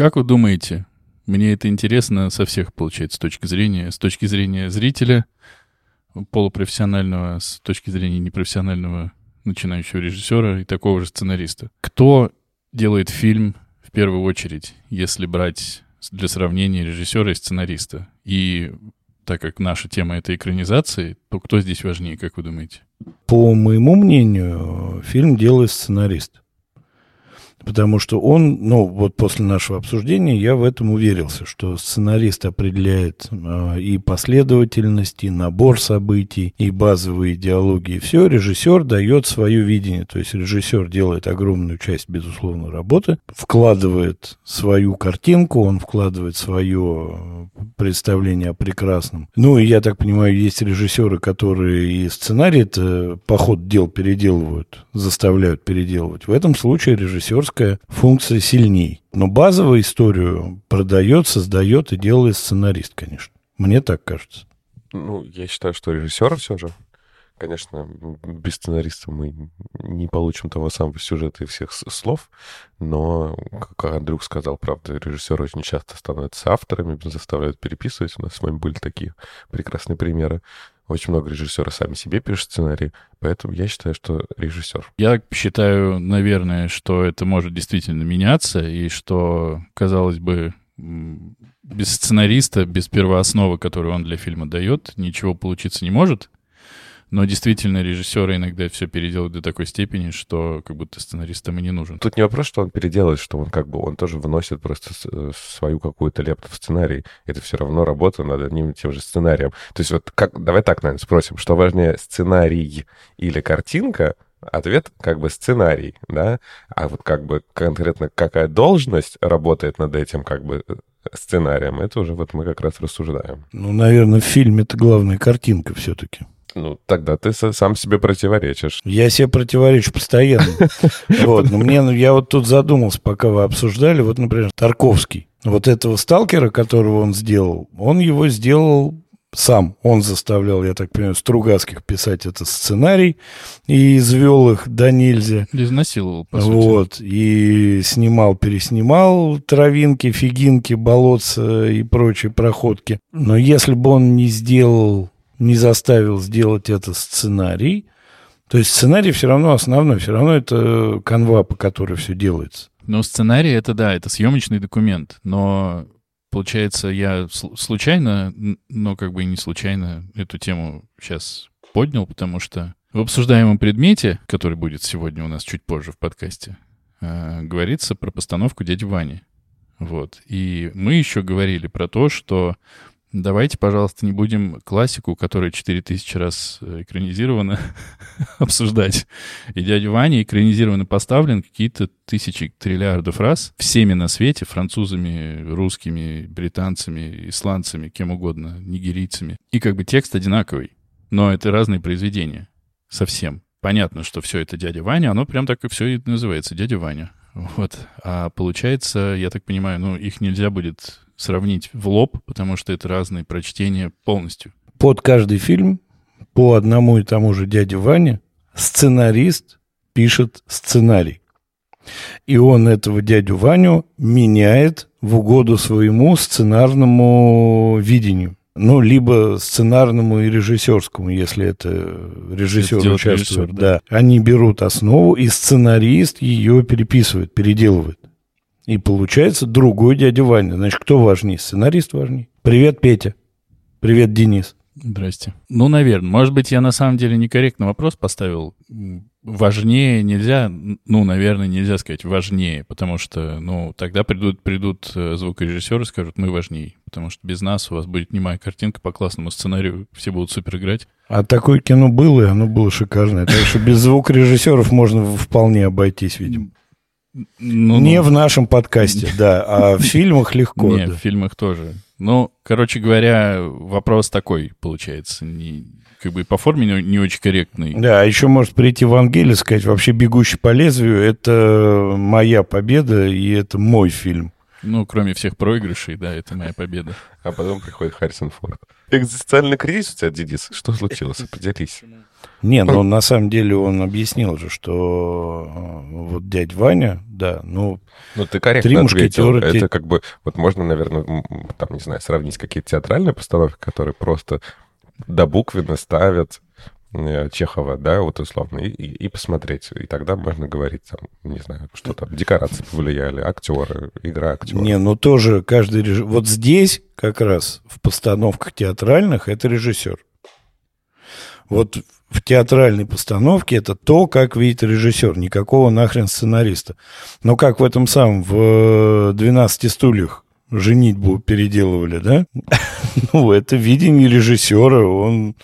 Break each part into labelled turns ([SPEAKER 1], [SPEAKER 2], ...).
[SPEAKER 1] Как вы думаете, мне это интересно со всех, получается, с точки зрения, с точки зрения зрителя, полупрофессионального, с точки зрения непрофессионального начинающего режиссера и такого же сценариста. Кто делает фильм в первую очередь, если брать для сравнения режиссера и сценариста? И так как наша тема — это экранизации, то кто здесь важнее, как вы думаете?
[SPEAKER 2] По моему мнению, фильм делает сценарист. Потому что он, ну, вот после нашего обсуждения я в этом уверился, что сценарист определяет э, и последовательность, и набор событий, и базовые идеологии. Все, режиссер дает свое видение. То есть режиссер делает огромную часть, безусловно, работы, вкладывает свою картинку, он вкладывает свое представление о прекрасном. Ну, и я так понимаю, есть режиссеры, которые и сценарий по ходу дел переделывают, заставляют переделывать. В этом случае режиссер режиссерская функция сильней. Но базовую историю продает, создает и делает сценарист, конечно. Мне так кажется.
[SPEAKER 3] Ну, я считаю, что режиссер все же. Конечно, без сценариста мы не получим того самого сюжета и всех слов, но, как Андрюк сказал, правда, режиссеры очень часто становятся авторами, заставляют переписывать. У нас с вами были такие прекрасные примеры. Очень много режиссеров сами себе пишут сценарий, поэтому я считаю, что режиссер.
[SPEAKER 1] Я считаю, наверное, что это может действительно меняться, и что, казалось бы, без сценариста, без первоосновы, которую он для фильма дает, ничего получиться не может. Но действительно, режиссеры иногда все переделывают до такой степени, что как будто сценаристам и не нужен.
[SPEAKER 3] Тут не вопрос, что он переделает, что он как бы, он тоже вносит просто э, свою какую-то лепту в сценарий. Это все равно работа над одним и тем же сценарием. То есть вот как, давай так, наверное, спросим, что важнее, сценарий или картинка, Ответ как бы сценарий, да, а вот как бы конкретно какая должность работает над этим как бы э, сценарием, это уже вот мы как раз рассуждаем.
[SPEAKER 2] Ну, наверное, в фильме это главная картинка все-таки.
[SPEAKER 3] Ну, тогда ты сам себе противоречишь.
[SPEAKER 2] Я себе противоречу постоянно. Вот, но мне, ну, я вот тут задумался, пока вы обсуждали, вот, например, Тарковский. Вот этого сталкера, которого он сделал, он его сделал сам. Он заставлял, я так понимаю, Стругацких писать этот сценарий и извел их до нельзя.
[SPEAKER 1] Изнасиловал, по
[SPEAKER 2] сути. Вот. И снимал, переснимал травинки, фигинки, болотца и прочие проходки. Но если бы он не сделал не заставил сделать это сценарий. То есть сценарий все равно основной, все равно это канва, по которой все делается.
[SPEAKER 1] Но сценарий это да, это съемочный документ, но получается я случайно, но как бы и не случайно эту тему сейчас поднял, потому что в обсуждаемом предмете, который будет сегодня у нас чуть позже в подкасте, э, говорится про постановку дяди Вани. Вот. И мы еще говорили про то, что Давайте, пожалуйста, не будем классику, которая 4000 раз э, экранизирована, обсуждать. И дядя Ваня экранизирован и поставлен какие-то тысячи триллиардов раз всеми на свете, французами, русскими, британцами, исландцами, кем угодно, нигерийцами. И как бы текст одинаковый, но это разные произведения. Совсем. Понятно, что все это дядя Ваня, оно прям так и все и называется, дядя Ваня. Вот. А получается, я так понимаю, ну, их нельзя будет сравнить в лоб, потому что это разные прочтения полностью.
[SPEAKER 2] Под каждый фильм по одному и тому же дяде Ване сценарист пишет сценарий. И он этого дядю Ваню меняет в угоду своему сценарному видению. Ну, либо сценарному и режиссерскому, если это режиссер это участвует. Режиссер, да. да. Они берут основу, и сценарист ее переписывает, переделывает. И получается другой дядя Ваня. Значит, кто важнее? Сценарист важнее. Привет, Петя. Привет, Денис.
[SPEAKER 1] Здрасте. Ну, наверное. Может быть, я на самом деле некорректно вопрос поставил. Важнее нельзя, ну, наверное, нельзя сказать важнее, потому что, ну, тогда придут, придут э, звукорежиссеры и скажут, мы важнее, потому что без нас у вас будет немая картинка по классному сценарию, все будут супер играть.
[SPEAKER 2] А такое кино было, и оно было шикарное. Так что без звукорежиссеров можно вполне обойтись, видимо. Ну, не ну, в нашем подкасте, да, а в фильмах легко.
[SPEAKER 1] Не,
[SPEAKER 2] да.
[SPEAKER 1] в фильмах тоже. Ну, короче говоря, вопрос такой получается. Не, как бы по форме не, не очень корректный.
[SPEAKER 2] Да, а еще может прийти Евангелие и сказать, вообще «Бегущий по лезвию» — это моя победа, и это мой фильм.
[SPEAKER 1] Ну, кроме всех проигрышей, да, это моя победа.
[SPEAKER 3] А потом приходит Харрисон Форд. Экзистенциальный кризис у тебя, Денис? Что случилось? Поделись.
[SPEAKER 2] Не, ну на самом деле он объяснил же, что э, вот дядь Ваня, да, ну...
[SPEAKER 3] Ну, ты корректно
[SPEAKER 2] Три
[SPEAKER 3] ответил.
[SPEAKER 2] мушкетера, те-
[SPEAKER 3] Это как бы, вот можно, наверное, там, не знаю, сравнить какие-то театральные постановки, которые просто до буквенно ставят э, Чехова, да, вот условно, и, и- и посмотреть. И тогда можно говорить, там, не знаю, что там, декорации повлияли, актеры, игра актеров.
[SPEAKER 2] Не, ну тоже каждый режиссер... Вот здесь как раз в постановках театральных это режиссер. Вот в театральной постановке это то, как видит режиссер, никакого нахрен сценариста. Но как в этом самом, в «12 стульях» женитьбу переделывали, да? Ну, это видение режиссера, он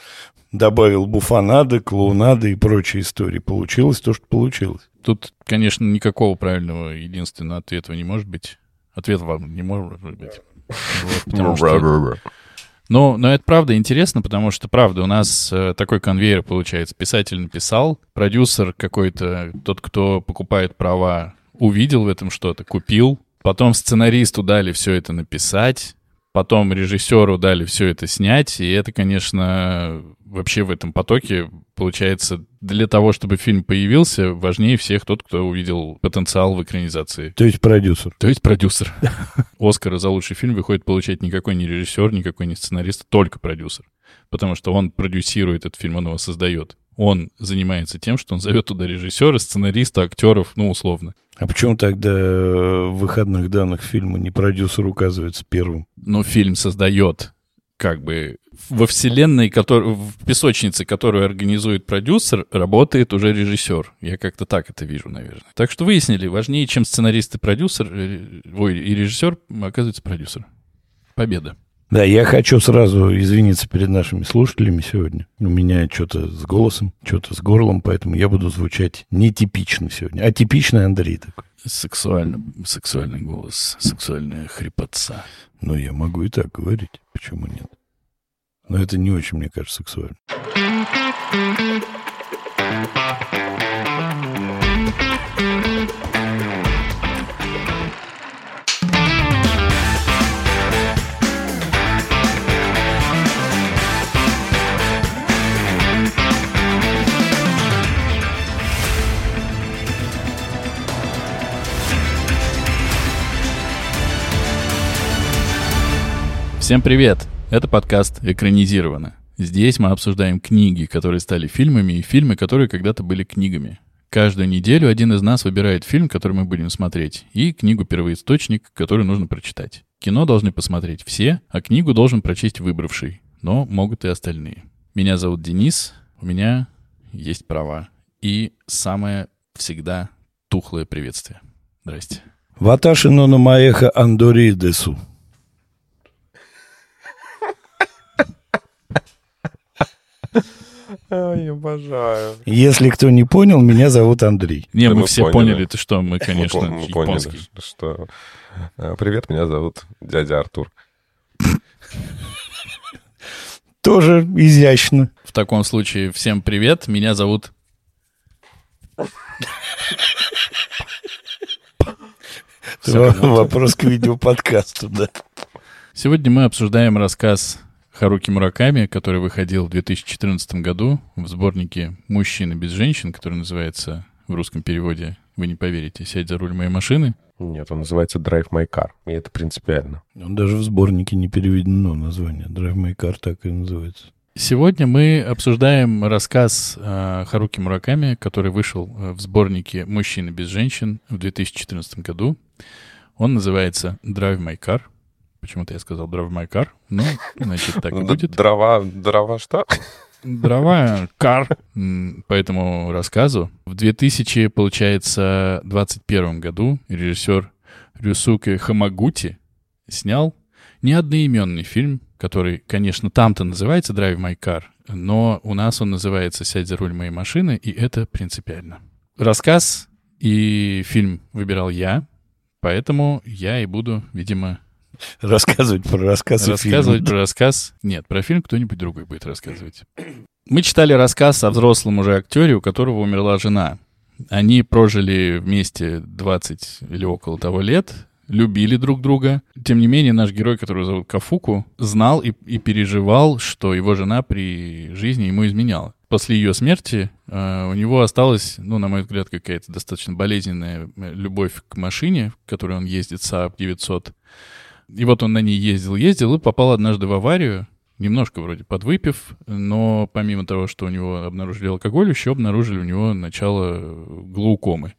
[SPEAKER 2] добавил буфонады, клоунады и прочие истории. Получилось то, что получилось.
[SPEAKER 1] Тут, конечно, никакого правильного единственного ответа не может быть. Ответ вам не может быть. Вот, потому что- Ну, но это правда интересно, потому что, правда, у нас э, такой конвейер получается. Писатель написал, продюсер какой-то, тот, кто покупает права, увидел в этом что-то, купил. Потом сценаристу дали все это написать, потом режиссеру дали все это снять. И это, конечно, вообще в этом потоке, получается, для того, чтобы фильм появился, важнее всех тот, кто увидел потенциал в экранизации.
[SPEAKER 2] То есть продюсер.
[SPEAKER 1] То есть продюсер. Оскара за лучший фильм выходит получать никакой не режиссер, никакой не сценарист, только продюсер. Потому что он продюсирует этот фильм, он его создает. Он занимается тем, что он зовет туда режиссера, сценариста, актеров, ну, условно.
[SPEAKER 2] А почему тогда э, в выходных данных фильма не продюсер указывается первым?
[SPEAKER 1] Но фильм создает как бы во вселенной, который, в песочнице, которую организует продюсер, работает уже режиссер. Я как-то так это вижу, наверное. Так что выяснили, важнее, чем сценарист и продюсер, э, ой, и режиссер, оказывается, продюсер. Победа.
[SPEAKER 2] Да, я хочу сразу извиниться перед нашими слушателями сегодня. У меня что-то с голосом, что-то с горлом, поэтому я буду звучать нетипично сегодня. А типичный Андрей такой.
[SPEAKER 1] Сексуально, сексуальный голос, сексуальная хрипотца.
[SPEAKER 2] Ну, я могу и так говорить. Почему нет? Но это не очень, мне кажется, сексуально.
[SPEAKER 1] Всем привет! Это подкаст «Экранизировано». Здесь мы обсуждаем книги, которые стали фильмами, и фильмы, которые когда-то были книгами. Каждую неделю один из нас выбирает фильм, который мы будем смотреть, и книгу-первоисточник, которую нужно прочитать. Кино должны посмотреть все, а книгу должен прочесть выбравший, но могут и остальные. Меня зовут Денис, у меня есть права. И самое всегда тухлое приветствие. Здрасте.
[SPEAKER 2] Ваташи ноно маеха андори
[SPEAKER 3] Ой, обожаю.
[SPEAKER 2] Если кто не понял, меня зовут Андрей.
[SPEAKER 1] Не,
[SPEAKER 3] Да
[SPEAKER 1] мы,
[SPEAKER 3] мы
[SPEAKER 1] все
[SPEAKER 3] поняли.
[SPEAKER 1] поняли, ты что, мы, конечно,
[SPEAKER 3] мы, поняли,
[SPEAKER 1] японский.
[SPEAKER 3] что... э, Привет, меня зовут дядя Артур.
[SPEAKER 2] Тоже изящно.
[SPEAKER 1] В таком случае всем привет, меня зовут...
[SPEAKER 2] Вопрос к видеоподкасту, да.
[SPEAKER 1] Сегодня мы обсуждаем рассказ Харуки Мураками, который выходил в 2014 году в сборнике «Мужчины без женщин», который называется в русском переводе, вы не поверите, «Сядь за руль моей машины».
[SPEAKER 3] Нет, он называется Drive My Car, и это принципиально.
[SPEAKER 2] Он даже в сборнике не переведено название. Drive My Car так и называется.
[SPEAKER 1] Сегодня мы обсуждаем рассказ э, Харуки Мураками, который вышел э, в сборнике «Мужчины без женщин» в 2014 году. Он называется «Drive My Car». Почему-то я сказал «Drive My Car». Ну, значит, так и
[SPEAKER 3] Д-
[SPEAKER 1] будет.
[SPEAKER 3] Дрова, дрова что?
[SPEAKER 1] Дрова, кар по этому рассказу. В 2000, получается, 21 году режиссер Рюсуке Хамагути снял неодноименный фильм, который, конечно, там-то называется «Drive My Car», но у нас он называется «Сядь за руль моей машины», и это принципиально. Рассказ и фильм выбирал я, поэтому я и буду, видимо,
[SPEAKER 2] Рассказывать про рассказ
[SPEAKER 1] Рассказывать
[SPEAKER 2] фильм.
[SPEAKER 1] про рассказ. Нет, про фильм кто-нибудь другой будет рассказывать. Мы читали рассказ о взрослом уже актере, у которого умерла жена. Они прожили вместе 20 или около того лет. любили друг друга. Тем не менее, наш герой, которого зовут Кафуку, знал и, и переживал, что его жена при жизни ему изменяла. После ее смерти э, у него осталась, ну, на мой взгляд, какая-то достаточно болезненная э, любовь к машине, в которой он ездит, Saab 900. И вот он на ней ездил, ездил и попал однажды в аварию, немножко вроде подвыпив, но помимо того, что у него обнаружили алкоголь, еще обнаружили у него начало глаукомы.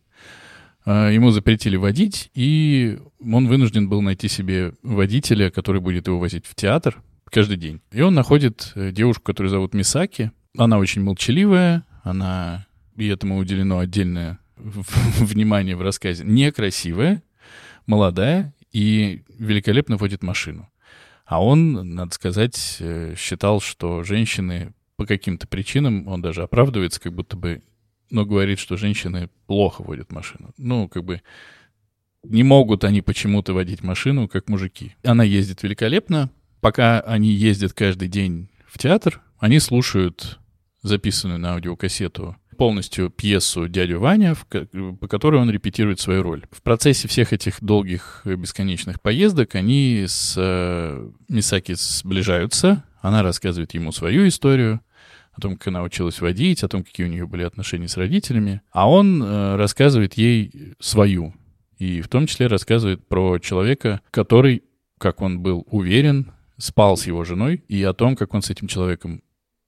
[SPEAKER 1] А, ему запретили водить, и он вынужден был найти себе водителя, который будет его возить в театр каждый день. И он находит э, девушку, которую зовут Мисаки. Она очень молчаливая, она, и этому уделено отдельное внимание в рассказе, некрасивая, молодая и великолепно водит машину. А он, надо сказать, э, считал, что женщины по каким-то причинам, он даже оправдывается, как будто бы но говорит, что женщины плохо водят машину. Ну, как бы не могут они почему-то водить машину, как мужики. Она ездит великолепно. Пока они ездят каждый день в театр, они слушают записанную на аудиокассету полностью пьесу «Дядю Ваня», по которой он репетирует свою роль. В процессе всех этих долгих бесконечных поездок они с э, Мисаки сближаются, она рассказывает ему свою историю, о том, как она училась водить, о том, какие у нее были отношения с родителями. А он э, рассказывает ей свою. И в том числе рассказывает про человека, который, как он был уверен, спал с его женой, и о том, как он с этим человеком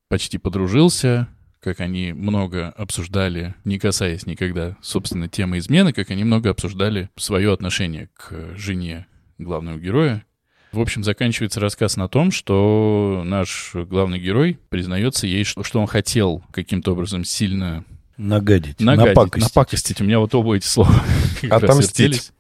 [SPEAKER 1] почти подружился, как они много обсуждали, не касаясь никогда, собственно, темы измены, как они много обсуждали свое отношение к жене главного героя, в общем, заканчивается рассказ на том, что наш главный герой признается ей, что, что он хотел каким-то образом сильно
[SPEAKER 2] нагадить,
[SPEAKER 1] нагадить напакостить. напакостить. У меня вот оба эти слова
[SPEAKER 3] Отомстить.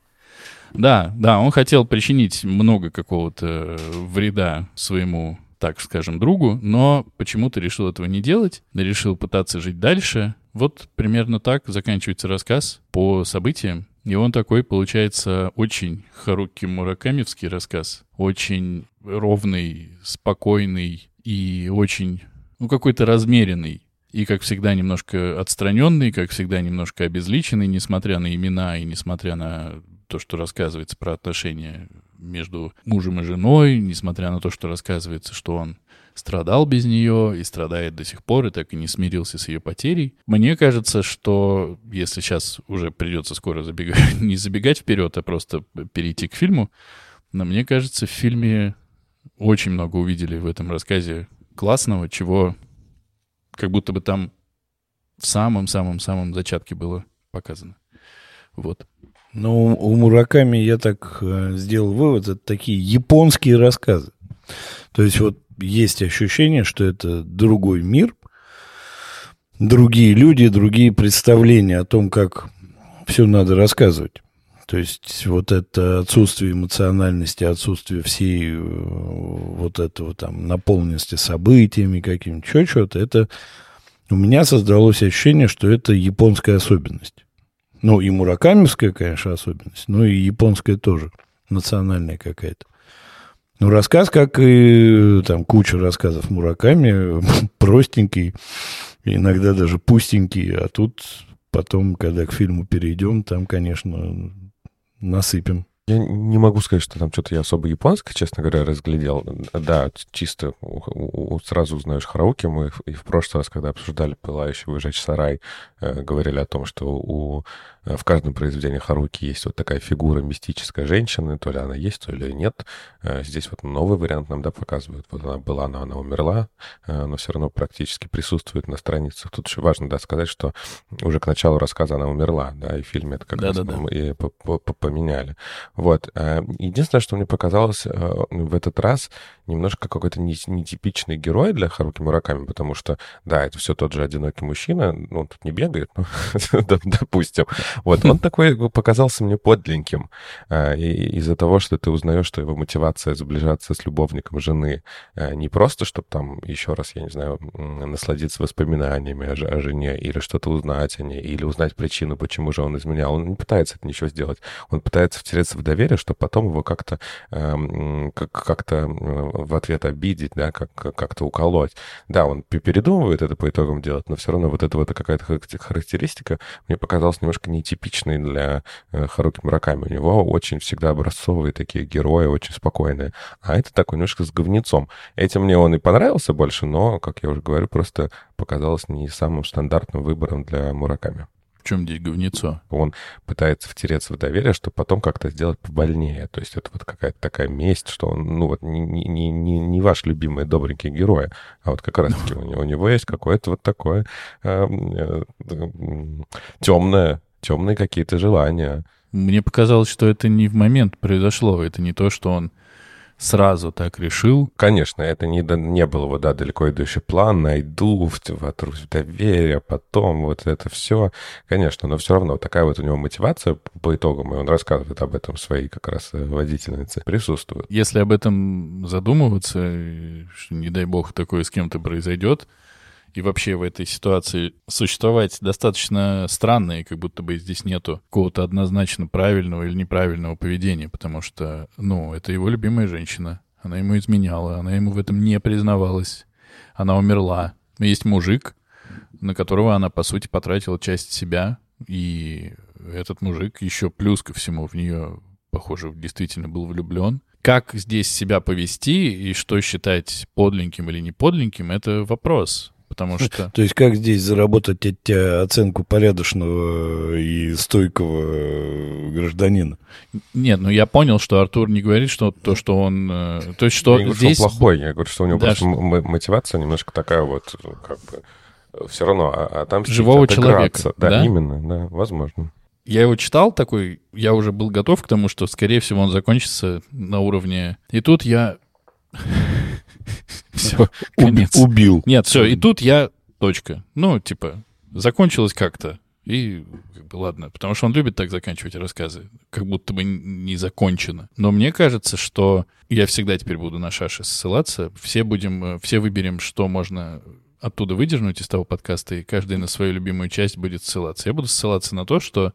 [SPEAKER 1] Да, да, он хотел причинить много какого-то вреда своему, так скажем, другу, но почему-то решил этого не делать, решил пытаться жить дальше. Вот примерно так заканчивается рассказ по событиям. И он такой, получается, очень Харуки Муракамевский рассказ. Очень ровный, спокойный и очень, ну, какой-то размеренный. И, как всегда, немножко отстраненный, как всегда, немножко обезличенный, несмотря на имена и несмотря на то, что рассказывается про отношения между мужем и женой, несмотря на то, что рассказывается, что он страдал без нее и страдает до сих пор, и так и не смирился с ее потерей. Мне кажется, что если сейчас уже придется скоро забегать, не забегать вперед, а просто перейти к фильму, но мне кажется, в фильме очень много увидели в этом рассказе классного, чего как будто бы там в самом-самом-самом зачатке было показано. Вот.
[SPEAKER 2] Ну, у Мураками я так э, сделал вывод, это такие японские рассказы. То есть вот есть ощущение, что это другой мир, другие люди, другие представления о том, как все надо рассказывать. То есть вот это отсутствие эмоциональности, отсутствие всей э, вот этого там наполненности событиями каким-то, что-то, это у меня создалось ощущение, что это японская особенность. Ну, и муракамевская, конечно, особенность, но и японская тоже, национальная какая-то. Ну, рассказ, как и там куча рассказов Мураками, простенький, иногда даже пустенький, а тут потом, когда к фильму перейдем, там, конечно, насыпем.
[SPEAKER 3] Я не могу сказать, что там что-то я особо японское, честно говоря, разглядел. Да, чисто сразу узнаешь Харауки. Мы и в прошлый раз, когда обсуждали «Пылающий выжечь сарай», э, говорили о том, что у в каждом произведении Харуки есть вот такая фигура мистической женщины, то ли она есть, то ли нет. Э, здесь вот новый вариант нам, да, показывают. Вот она была, но она умерла, э, но все равно практически присутствует на страницах. Тут еще важно, да, сказать, что уже к началу рассказа она умерла, да, и в фильме это как да, раз да, да. и поменяли. Вот. Единственное, что мне показалось в этот раз, немножко какой-то нетипичный герой для Харуки Мураками, потому что, да, это все тот же одинокий мужчина, ну, он тут не бегает, ну, допустим, вот, он такой показался мне подленьким а, из-за того, что ты узнаешь, что его мотивация сближаться с любовником жены а, не просто, чтобы там еще раз, я не знаю, насладиться воспоминаниями о, жене или что-то узнать о ней, или узнать причину, почему же он изменял. Он не пытается это ничего сделать. Он пытается втереться в доверие, чтобы потом его как-то как-то в ответ обидеть, да, как, как-то уколоть. Да, он передумывает это по итогам делать, но все равно вот эта вот какая-то характеристика мне показалась немножко нетипичной для э, Харуки Мураками. У него очень всегда образцовые такие герои, очень спокойные. А это такой немножко с говнецом. Этим мне он и понравился больше, но, как я уже говорю, просто показалось не самым стандартным выбором для Мураками.
[SPEAKER 1] В чем здесь говнецо?
[SPEAKER 3] Он пытается втереться в доверие, чтобы потом как-то сделать побольнее. То есть это вот какая-то такая месть, что он, ну вот, не, не, не, не ваш любимый добренький герой, а вот как раз-таки у него, у него есть какое-то вот такое э, э, темное, темные какие-то желания.
[SPEAKER 1] Мне показалось, что это не в момент произошло. Это не то, что он сразу так решил.
[SPEAKER 3] Конечно, это не, не был вот, да, далеко идущий план, найду, вотрусь в доверие, потом вот это все. Конечно, но все равно такая вот у него мотивация по итогам, и он рассказывает об этом своей как раз э, водительнице, присутствует.
[SPEAKER 1] Если об этом задумываться, что, не дай бог, такое с кем-то произойдет, и вообще в этой ситуации существовать достаточно странно, и как будто бы здесь нету какого-то однозначно правильного или неправильного поведения, потому что, ну, это его любимая женщина, она ему изменяла, она ему в этом не признавалась, она умерла. Есть мужик, на которого она, по сути, потратила часть себя, и этот мужик еще плюс ко всему в нее, похоже, действительно был влюблен. Как здесь себя повести и что считать подленьким или не подленьким, это вопрос потому что...
[SPEAKER 2] То есть как здесь заработать эти оценку порядочного и стойкого гражданина?
[SPEAKER 1] Нет, ну я понял, что Артур не говорит, что то, что он... Э, то есть что
[SPEAKER 3] я не
[SPEAKER 1] здесь...
[SPEAKER 3] что он плохой, я говорю, что у него да, просто что... мотивация немножко такая вот, как бы, все равно, а, а там...
[SPEAKER 1] Живого человека,
[SPEAKER 3] да? Да, именно, да, возможно.
[SPEAKER 1] Я его читал такой, я уже был готов к тому, что, скорее всего, он закончится на уровне... И тут я все, конец.
[SPEAKER 2] Убил.
[SPEAKER 1] Нет, все, и тут я точка. Ну, типа, закончилось как-то. И как бы ладно, потому что он любит так заканчивать рассказы, как будто бы не закончено. Но мне кажется, что я всегда теперь буду на шаши ссылаться. Все будем, э, все выберем, что можно оттуда выдернуть из того подкаста, и каждый на свою любимую часть будет ссылаться. Я буду ссылаться на то, что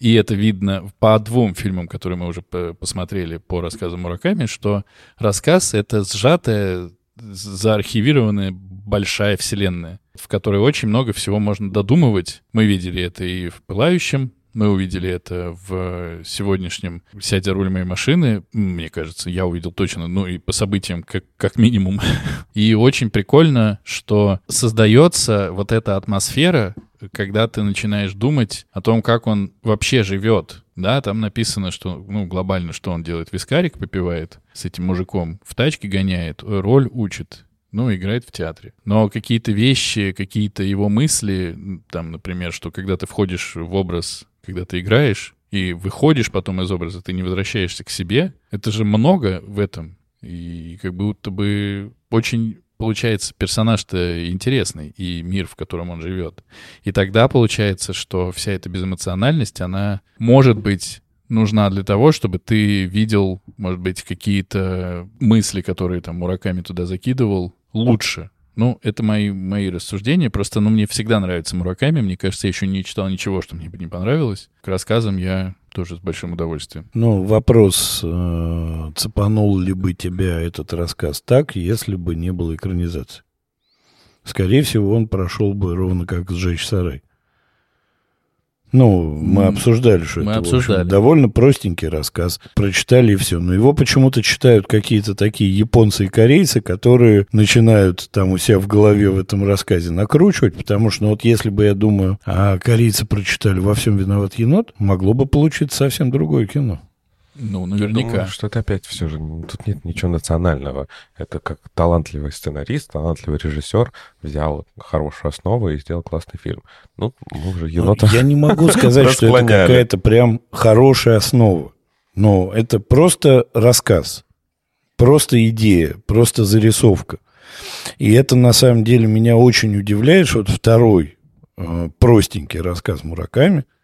[SPEAKER 1] и это видно по двум фильмам, которые мы уже посмотрели по рассказу Мураками, что рассказ — это сжатая, заархивированная большая вселенная, в которой очень много всего можно додумывать. Мы видели это и в «Пылающем», мы увидели это в сегодняшнем «Сядя руль моей машины». Мне кажется, я увидел точно, ну и по событиям как, как минимум. И очень прикольно, что создается вот эта атмосфера, когда ты начинаешь думать о том, как он вообще живет. Да, там написано, что, ну, глобально, что он делает. Вискарик попивает с этим мужиком, в тачке гоняет, роль учит, ну, играет в театре. Но какие-то вещи, какие-то его мысли, там, например, что когда ты входишь в образ когда ты играешь и выходишь потом из образа, ты не возвращаешься к себе, это же много в этом. И как будто бы очень получается персонаж-то интересный и мир, в котором он живет. И тогда получается, что вся эта безэмоциональность, она может быть нужна для того, чтобы ты видел, может быть, какие-то мысли, которые там Мураками туда закидывал, лучше. Ну, это мои, мои рассуждения. Просто, ну, мне всегда нравится Мураками. Мне кажется, я еще не читал ничего, что мне бы не понравилось. К рассказам я тоже с большим удовольствием.
[SPEAKER 2] Ну, вопрос, э, цепанул ли бы тебя этот рассказ так, если бы не было экранизации? Скорее всего, он прошел бы ровно как «Сжечь сарай». Ну, мы обсуждали, что
[SPEAKER 1] мы
[SPEAKER 2] это
[SPEAKER 1] обсуждали.
[SPEAKER 2] Общем, довольно простенький рассказ. Прочитали и все. Но его почему-то читают какие-то такие японцы и корейцы, которые начинают там у себя в голове в этом рассказе накручивать, потому что, ну вот если бы я думаю, а корейцы прочитали «Во всем виноват енот», могло бы получиться совсем другое кино.
[SPEAKER 1] Ну, наверняка.
[SPEAKER 3] Думаю, что это опять все же, тут нет ничего национального. Это как талантливый сценарист, талантливый режиссер взял хорошую основу и сделал классный фильм. Ну, мы уже енота
[SPEAKER 2] Я не могу сказать, что это какая-то прям хорошая основа. Но это просто рассказ, просто идея, просто зарисовка. И это на самом деле меня очень удивляет, что вот второй э, простенький рассказ Мураками –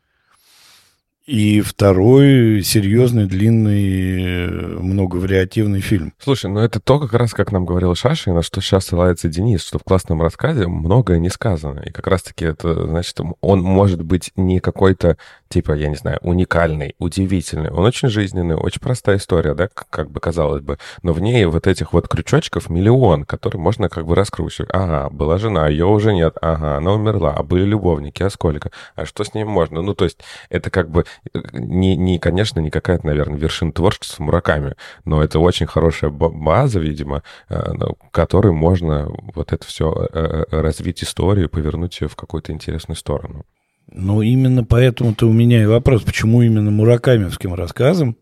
[SPEAKER 2] и второй серьезный, длинный, многовариативный фильм.
[SPEAKER 3] Слушай, ну это то, как раз, как нам говорил Шаша, и на что сейчас ссылается Денис, что в классном рассказе многое не сказано. И как раз-таки это, значит, он может быть не какой-то, типа, я не знаю, уникальный, удивительный. Он очень жизненный, очень простая история, да, как бы казалось бы. Но в ней вот этих вот крючочков миллион, которые можно как бы раскручивать. Ага, была жена, ее уже нет. Ага, она умерла. А были любовники, а сколько? А что с ним можно? Ну, то есть это как бы не, не конечно, не какая-то, наверное, вершина творчества Мураками, но это очень хорошая база, видимо, э, которой можно вот это все э, развить историю, повернуть ее в какую-то интересную сторону.
[SPEAKER 2] Ну, именно поэтому-то у меня и вопрос, почему именно муракамевским рассказам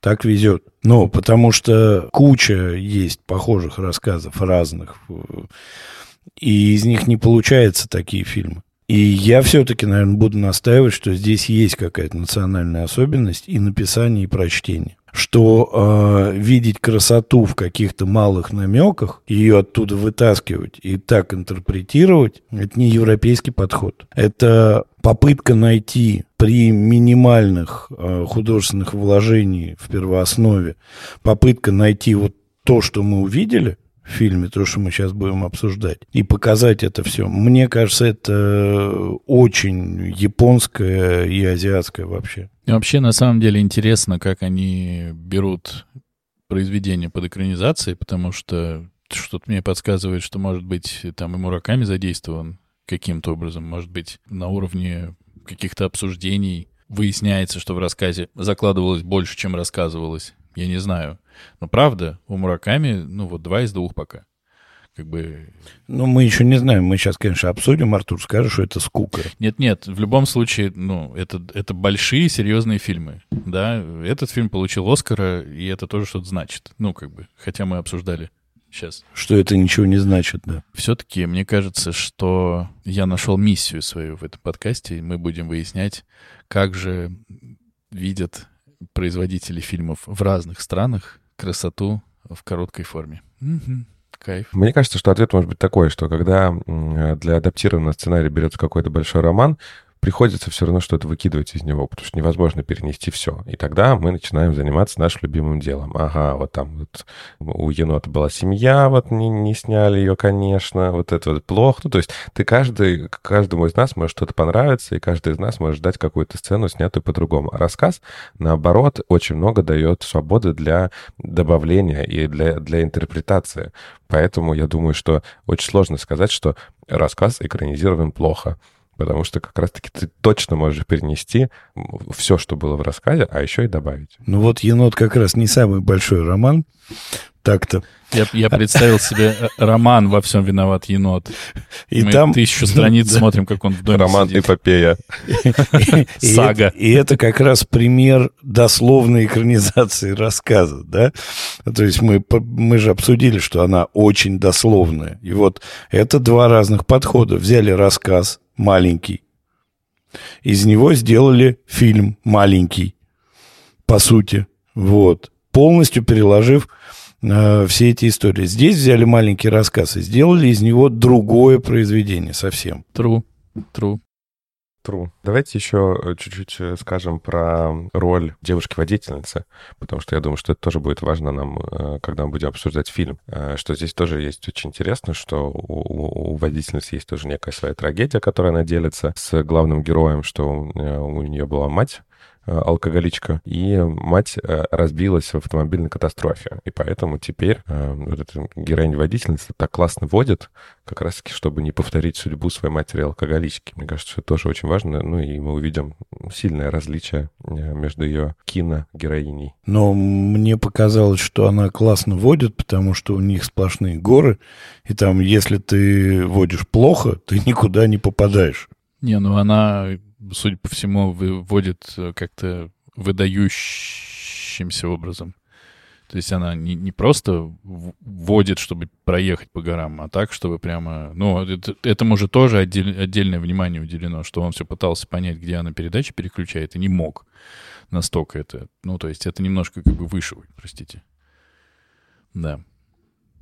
[SPEAKER 2] так везет. Ну, потому что куча есть похожих рассказов разных, и из них не получается такие фильмы. И я все-таки, наверное, буду настаивать, что здесь есть какая-то национальная особенность и написания, и прочтения. Что э, видеть красоту в каких-то малых намеках, ее оттуда вытаскивать и так интерпретировать, это не европейский подход. Это попытка найти при минимальных э, художественных вложениях в первооснове, попытка найти вот то, что мы увидели, фильме, то, что мы сейчас будем обсуждать, и показать это все. Мне кажется, это очень японское и азиатское вообще.
[SPEAKER 1] И вообще, на самом деле, интересно, как они берут произведение под экранизацией, потому что что-то мне подсказывает, что, может быть, там и Мураками задействован каким-то образом, может быть, на уровне каких-то обсуждений выясняется, что в рассказе закладывалось больше, чем рассказывалось. Я не знаю. Но правда, у Мураками, ну вот два из двух пока. Как бы...
[SPEAKER 2] Ну, мы еще не знаем. Мы сейчас, конечно, обсудим. Артур скажет, что это скука.
[SPEAKER 1] Нет-нет, в любом случае, ну, это, это большие, серьезные фильмы. Да, этот фильм получил Оскара, и это тоже что-то значит. Ну, как бы, хотя мы обсуждали сейчас.
[SPEAKER 2] Что это ничего не значит, да.
[SPEAKER 1] Все-таки мне кажется, что я нашел миссию свою в этом подкасте, и мы будем выяснять, как же видят производители фильмов в разных странах красоту в короткой форме. Угу. Кайф.
[SPEAKER 3] Мне кажется, что ответ может быть такой, что когда для адаптированного сценария берется какой-то большой роман, приходится все равно что-то выкидывать из него, потому что невозможно перенести все. И тогда мы начинаем заниматься нашим любимым делом. Ага, вот там вот у енота была семья, вот не, не сняли ее, конечно, вот это вот плохо. Ну, то есть ты каждый, каждому из нас может что-то понравиться, и каждый из нас может ждать какую-то сцену, снятую по-другому. А рассказ, наоборот, очень много дает свободы для добавления и для, для интерпретации. Поэтому я думаю, что очень сложно сказать, что рассказ экранизирован плохо потому что как раз-таки ты точно можешь перенести все, что было в рассказе, а еще и добавить.
[SPEAKER 2] Ну вот «Енот» как раз не самый большой роман, так-то.
[SPEAKER 1] Я, я представил себе э, роман «Во всем виноват енот». И Мы там... тысячу страниц да. смотрим, как он в доме
[SPEAKER 3] Роман
[SPEAKER 1] сидит.
[SPEAKER 3] эпопея.
[SPEAKER 1] Сага.
[SPEAKER 2] И это как раз пример дословной экранизации рассказа, да? То есть мы, мы же обсудили, что она очень дословная. И вот это два разных подхода. Взяли рассказ, маленький. Из него сделали фильм маленький, по сути. Вот. Полностью переложив э, все эти истории. Здесь взяли маленький рассказ и сделали из него другое произведение совсем.
[SPEAKER 1] True. True.
[SPEAKER 3] True. Давайте еще э, чуть-чуть э, скажем про роль девушки-водительницы, потому что я думаю, что это тоже будет важно нам, э, когда мы будем обсуждать фильм. Что здесь тоже есть очень интересно, что у, у водительницы есть тоже некая своя трагедия, которая она делится с главным героем, что у нее была мать, алкоголичка, и мать э, разбилась в автомобильной катастрофе. И поэтому теперь э, вот эта героиня-водительница так классно водит, как раз-таки, чтобы не повторить судьбу своей матери-алкоголички. Мне кажется, что это тоже очень важно. Ну и мы увидим сильное различие между ее кино-героиней.
[SPEAKER 2] Но мне показалось, что она классно водит, потому что у них сплошные горы, и там, если ты водишь плохо, ты никуда не попадаешь.
[SPEAKER 1] Не, ну она судя по всему, выводит э, как-то выдающимся образом. То есть она не, не просто вводит, чтобы проехать по горам, а так, чтобы прямо... Ну, это, этому же тоже отдель, отдельное внимание уделено, что он все пытался понять, где она передачи переключает, и не мог настолько это... Ну, то есть это немножко как бы выше, простите. Да.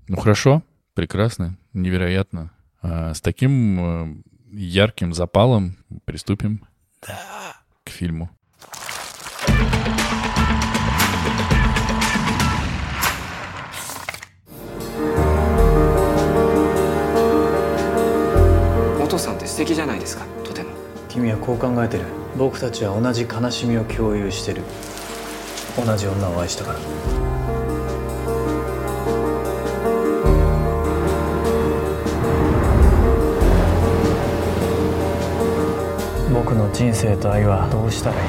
[SPEAKER 1] Ну, хорошо, прекрасно, невероятно. А с таким э, ярким запалом приступим Da. K filmu.
[SPEAKER 4] さんって素敵じゃないですか。とても。
[SPEAKER 5] 君はこう考えてる。僕たちは同じ悲しみを共有してる。同じ女を愛したから。僕の人生と愛はどうしたらいい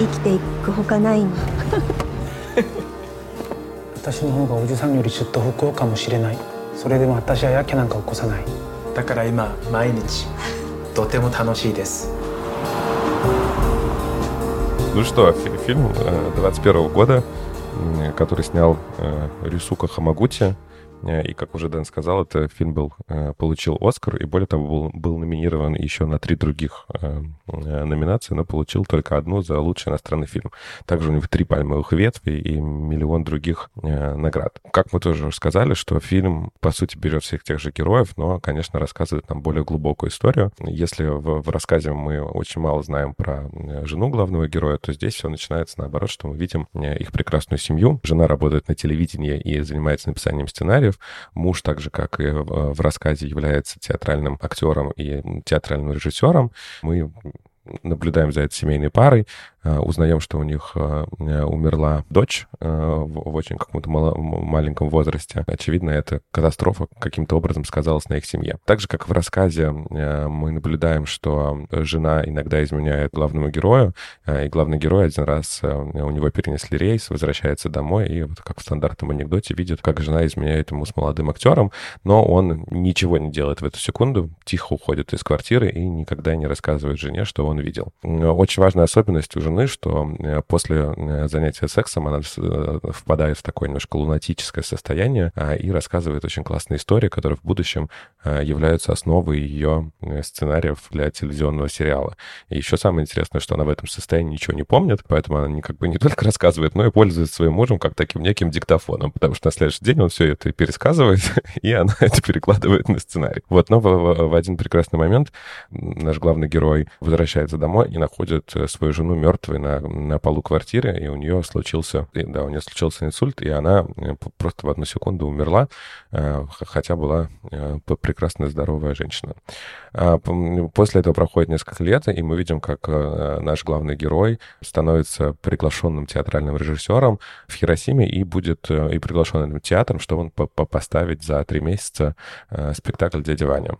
[SPEAKER 6] 生きていくほかないの
[SPEAKER 7] 私の方がおじさんよりずっと不幸かもしれないそれでも私はやけなんか起こさないだから今毎日とても楽しいです
[SPEAKER 3] Ну что, фи- фильм э, 21 года, м, который снял э, Рюсука Хамагути. Э, И, как уже Дэн сказал, этот фильм был, э, получил Оскар, и более того, был, был номинирован еще на три других э, номинации, но получил только одну за лучший иностранный фильм. Также у него три пальмовых ветви и миллион других наград. Как мы тоже уже сказали, что фильм, по сути, берет всех тех же героев, но, конечно, рассказывает нам более глубокую историю. Если в, в рассказе мы очень мало знаем про жену главного героя, то здесь все начинается наоборот, что мы видим их прекрасную семью. Жена работает на телевидении и занимается написанием сценариев. Муж, так же, как и в в рассказе, является театральным актером и театральным режиссером. Мы наблюдаем за этой семейной парой, э, узнаем, что у них э, э, умерла дочь э, в очень каком-то маленьком возрасте. Очевидно, эта катастрофа каким-то образом сказалась на их семье. Так же, как в рассказе, э, мы наблюдаем, что жена иногда изменяет главному герою, э, и главный герой один раз, э, у него перенесли рейс, возвращается домой, и вот как в стандартном анекдоте видит, как жена изменяет ему с молодым актером, но он ничего не делает в эту секунду, тихо уходит из квартиры и никогда не рассказывает жене, что он видел. Очень важная особенность у жены, что э, после э, занятия сексом она э, впадает в такое немножко лунатическое состояние а, и рассказывает очень классные истории, которые в будущем являются основой ее сценариев для телевизионного сериала. И еще самое интересное, что она в этом состоянии ничего не помнит, поэтому она как бы не только рассказывает, но и пользуется своим мужем как таким неким диктофоном, потому что на следующий день он все это пересказывает, и она это перекладывает на сценарий. Вот, но в, в- один прекрасный момент наш главный герой возвращается домой и находит свою жену мертвой на, на полу квартиры, и у нее случился, да, у нее случился инсульт, и она э, просто в одну секунду умерла, э, хотя была э, п- прекрасная здоровая женщина. А, После этого проходит несколько лет, и мы видим, как наш главный герой становится приглашенным театральным режиссером в Хиросиме и будет и приглашенным театром, чтобы он по- по- поставить за три месяца спектакль «Дядя Ваня».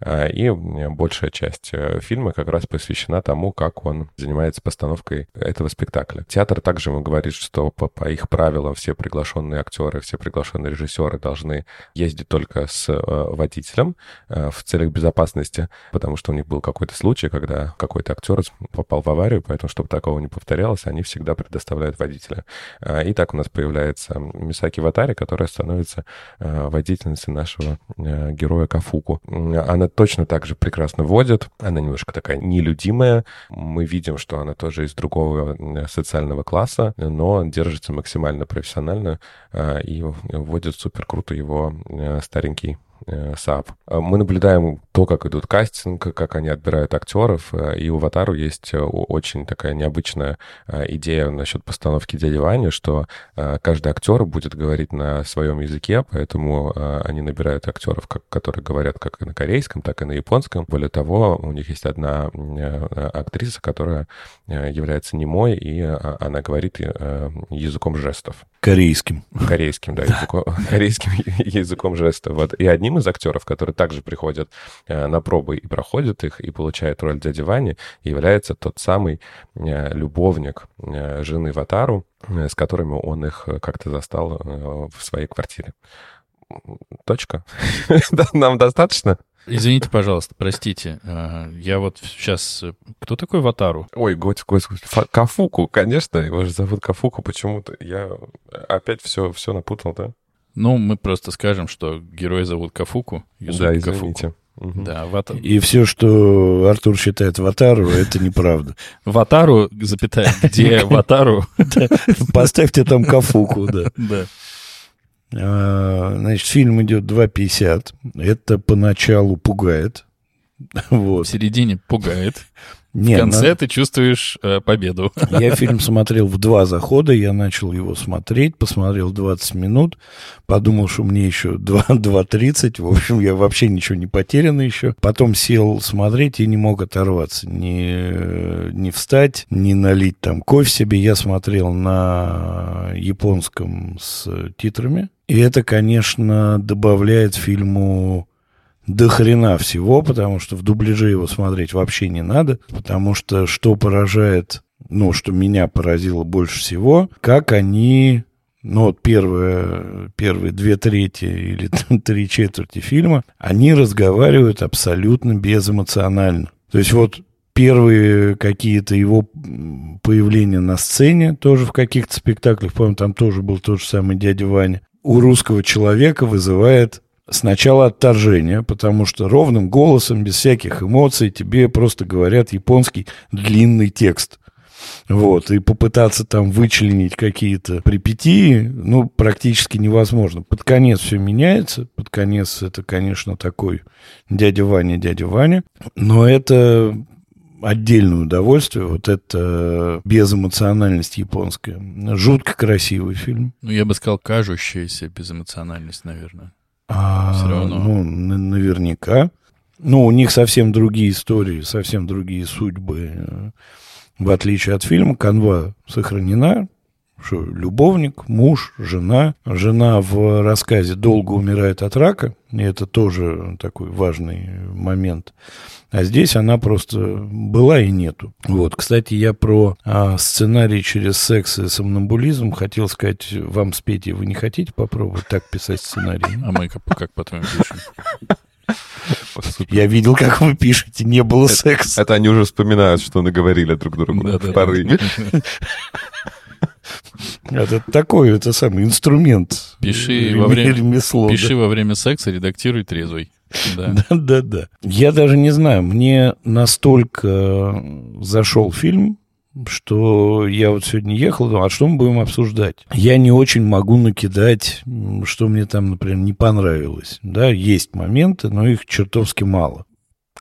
[SPEAKER 3] А, И большая часть фильма как раз посвящена тому, как он занимается постановкой этого спектакля. Театр также ему говорит, что по, по их правилам все приглашенные актеры, все приглашенные режиссеры должны ездить только с э, водителем э, в целях безопасности, потому что у них был какой-то случай, когда какой-то актер попал в аварию, поэтому, чтобы такого не повторялось, они всегда предоставляют водителя. А, И так у нас появляется Мисаки Ватари, которая становится э, водительницей нашего э, героя Кафуку. Она точно так же прекрасно водит, она немножко такая нелюдимая. Мы видим, что она тоже из другого э, социального класса, но держится максимально профессионально э, и водит супер круто его э, старенький э, Saab. А Мы наблюдаем то, как идут кастинг, как они отбирают актеров, э, и у Ватару есть э, очень такая необычная э, идея насчет постановки «Дяди Вани», что э, каждый актер будет говорить на своем языке, поэтому э, они набирают актеров, которые говорят как на корейском, так и на японском. Более того, у них есть одна э, актриса, которая э, является немой, и э, она говорит э, языком жестов
[SPEAKER 2] Корейским.
[SPEAKER 3] корейским, да, языком, корейским языком жестов. Вот. И одним из актеров, которые также приходят э, на пробы и проходят их, и получают роль дяди Вани, является тот самый э, любовник э, жены Ватару, с которыми он их как-то застал в своей квартире. Точка. Нам достаточно?
[SPEAKER 1] Извините, пожалуйста, простите. а, Я вот сейчас... Кто такой Ватару?
[SPEAKER 3] Ой, господи, господи, Фа- Кафуку, конечно, его же зовут Кафуку почему-то. Я опять все, все напутал, да?
[SPEAKER 1] Ну, мы просто скажем, что героя зовут Кафуку.
[SPEAKER 3] Да,
[SPEAKER 1] Кафуку.
[SPEAKER 3] извините. Мгм.
[SPEAKER 1] Да, Вата...
[SPEAKER 2] И все, что Артур считает Ватару, это неправда.
[SPEAKER 1] Ватару, запятая, где Ватару?
[SPEAKER 2] Поставьте там Кафуку, да.
[SPEAKER 1] Да.
[SPEAKER 2] А, Значит, фильм идет 2.50. Это поначалу пугает.
[SPEAKER 1] В середине пугает.
[SPEAKER 2] Нет,
[SPEAKER 1] в конце
[SPEAKER 2] на-
[SPEAKER 1] ты чувствуешь э, победу.
[SPEAKER 2] Я фильм смотрел в два захода, я начал его смотреть, посмотрел 20 минут, подумал, что мне еще 2 2.30, в общем, я вообще ничего не потерян еще. Потом сел смотреть и не мог оторваться, ни, ни встать, ни налить там кофе себе. Я смотрел на японском с титрами, и это, конечно, добавляет фильму до хрена всего, потому что в дубляже его смотреть вообще не надо, потому что что поражает, ну, что меня поразило больше всего, как они, ну, вот первые, первые две трети или три четверти фильма, они разговаривают абсолютно безэмоционально. То есть вот первые какие-то его появления на сцене, тоже в каких-то спектаклях, помню, там тоже был тот же самый дядя Ваня, у русского человека вызывает сначала отторжение, потому что ровным голосом, без всяких эмоций, тебе просто говорят японский длинный текст. Вот, и попытаться там вычленить какие-то припятии, ну, практически невозможно. Под конец все меняется, под конец это, конечно, такой дядя Ваня, дядя Ваня, но это отдельное удовольствие, вот это безэмоциональность японская. Жутко красивый фильм.
[SPEAKER 1] Ну, я бы сказал, кажущаяся безэмоциональность, наверное.
[SPEAKER 2] А,
[SPEAKER 1] Всё равно.
[SPEAKER 2] Ну, наверняка. Ну, у них совсем другие истории, совсем другие судьбы. В отличие от фильма, канва сохранена. Что, любовник, муж, жена. Жена в рассказе долго умирает от рака. И это тоже такой важный момент. А здесь она просто была и нету. Вот, кстати, я про а, сценарий через секс и сомнамбулизм хотел сказать вам с Петей. Вы не хотите попробовать так писать сценарий?
[SPEAKER 1] А мы как, как по-твоему пишем?
[SPEAKER 2] Я видел, как вы пишете, не было секса.
[SPEAKER 3] Это они уже вспоминают, что наговорили друг другу в
[SPEAKER 1] Да-да.
[SPEAKER 3] порыве.
[SPEAKER 2] Это такой, это самый инструмент.
[SPEAKER 1] Пиши во время-
[SPEAKER 2] ремесло, да.
[SPEAKER 1] Пиши во время секса, редактируй трезвый. Да.
[SPEAKER 2] Да, да, да. Я даже не знаю, мне настолько зашел фильм, что я вот сегодня ехал, думал, а что мы будем обсуждать? Я не очень могу накидать, что мне там, например, не понравилось. Да, есть моменты, но их чертовски мало.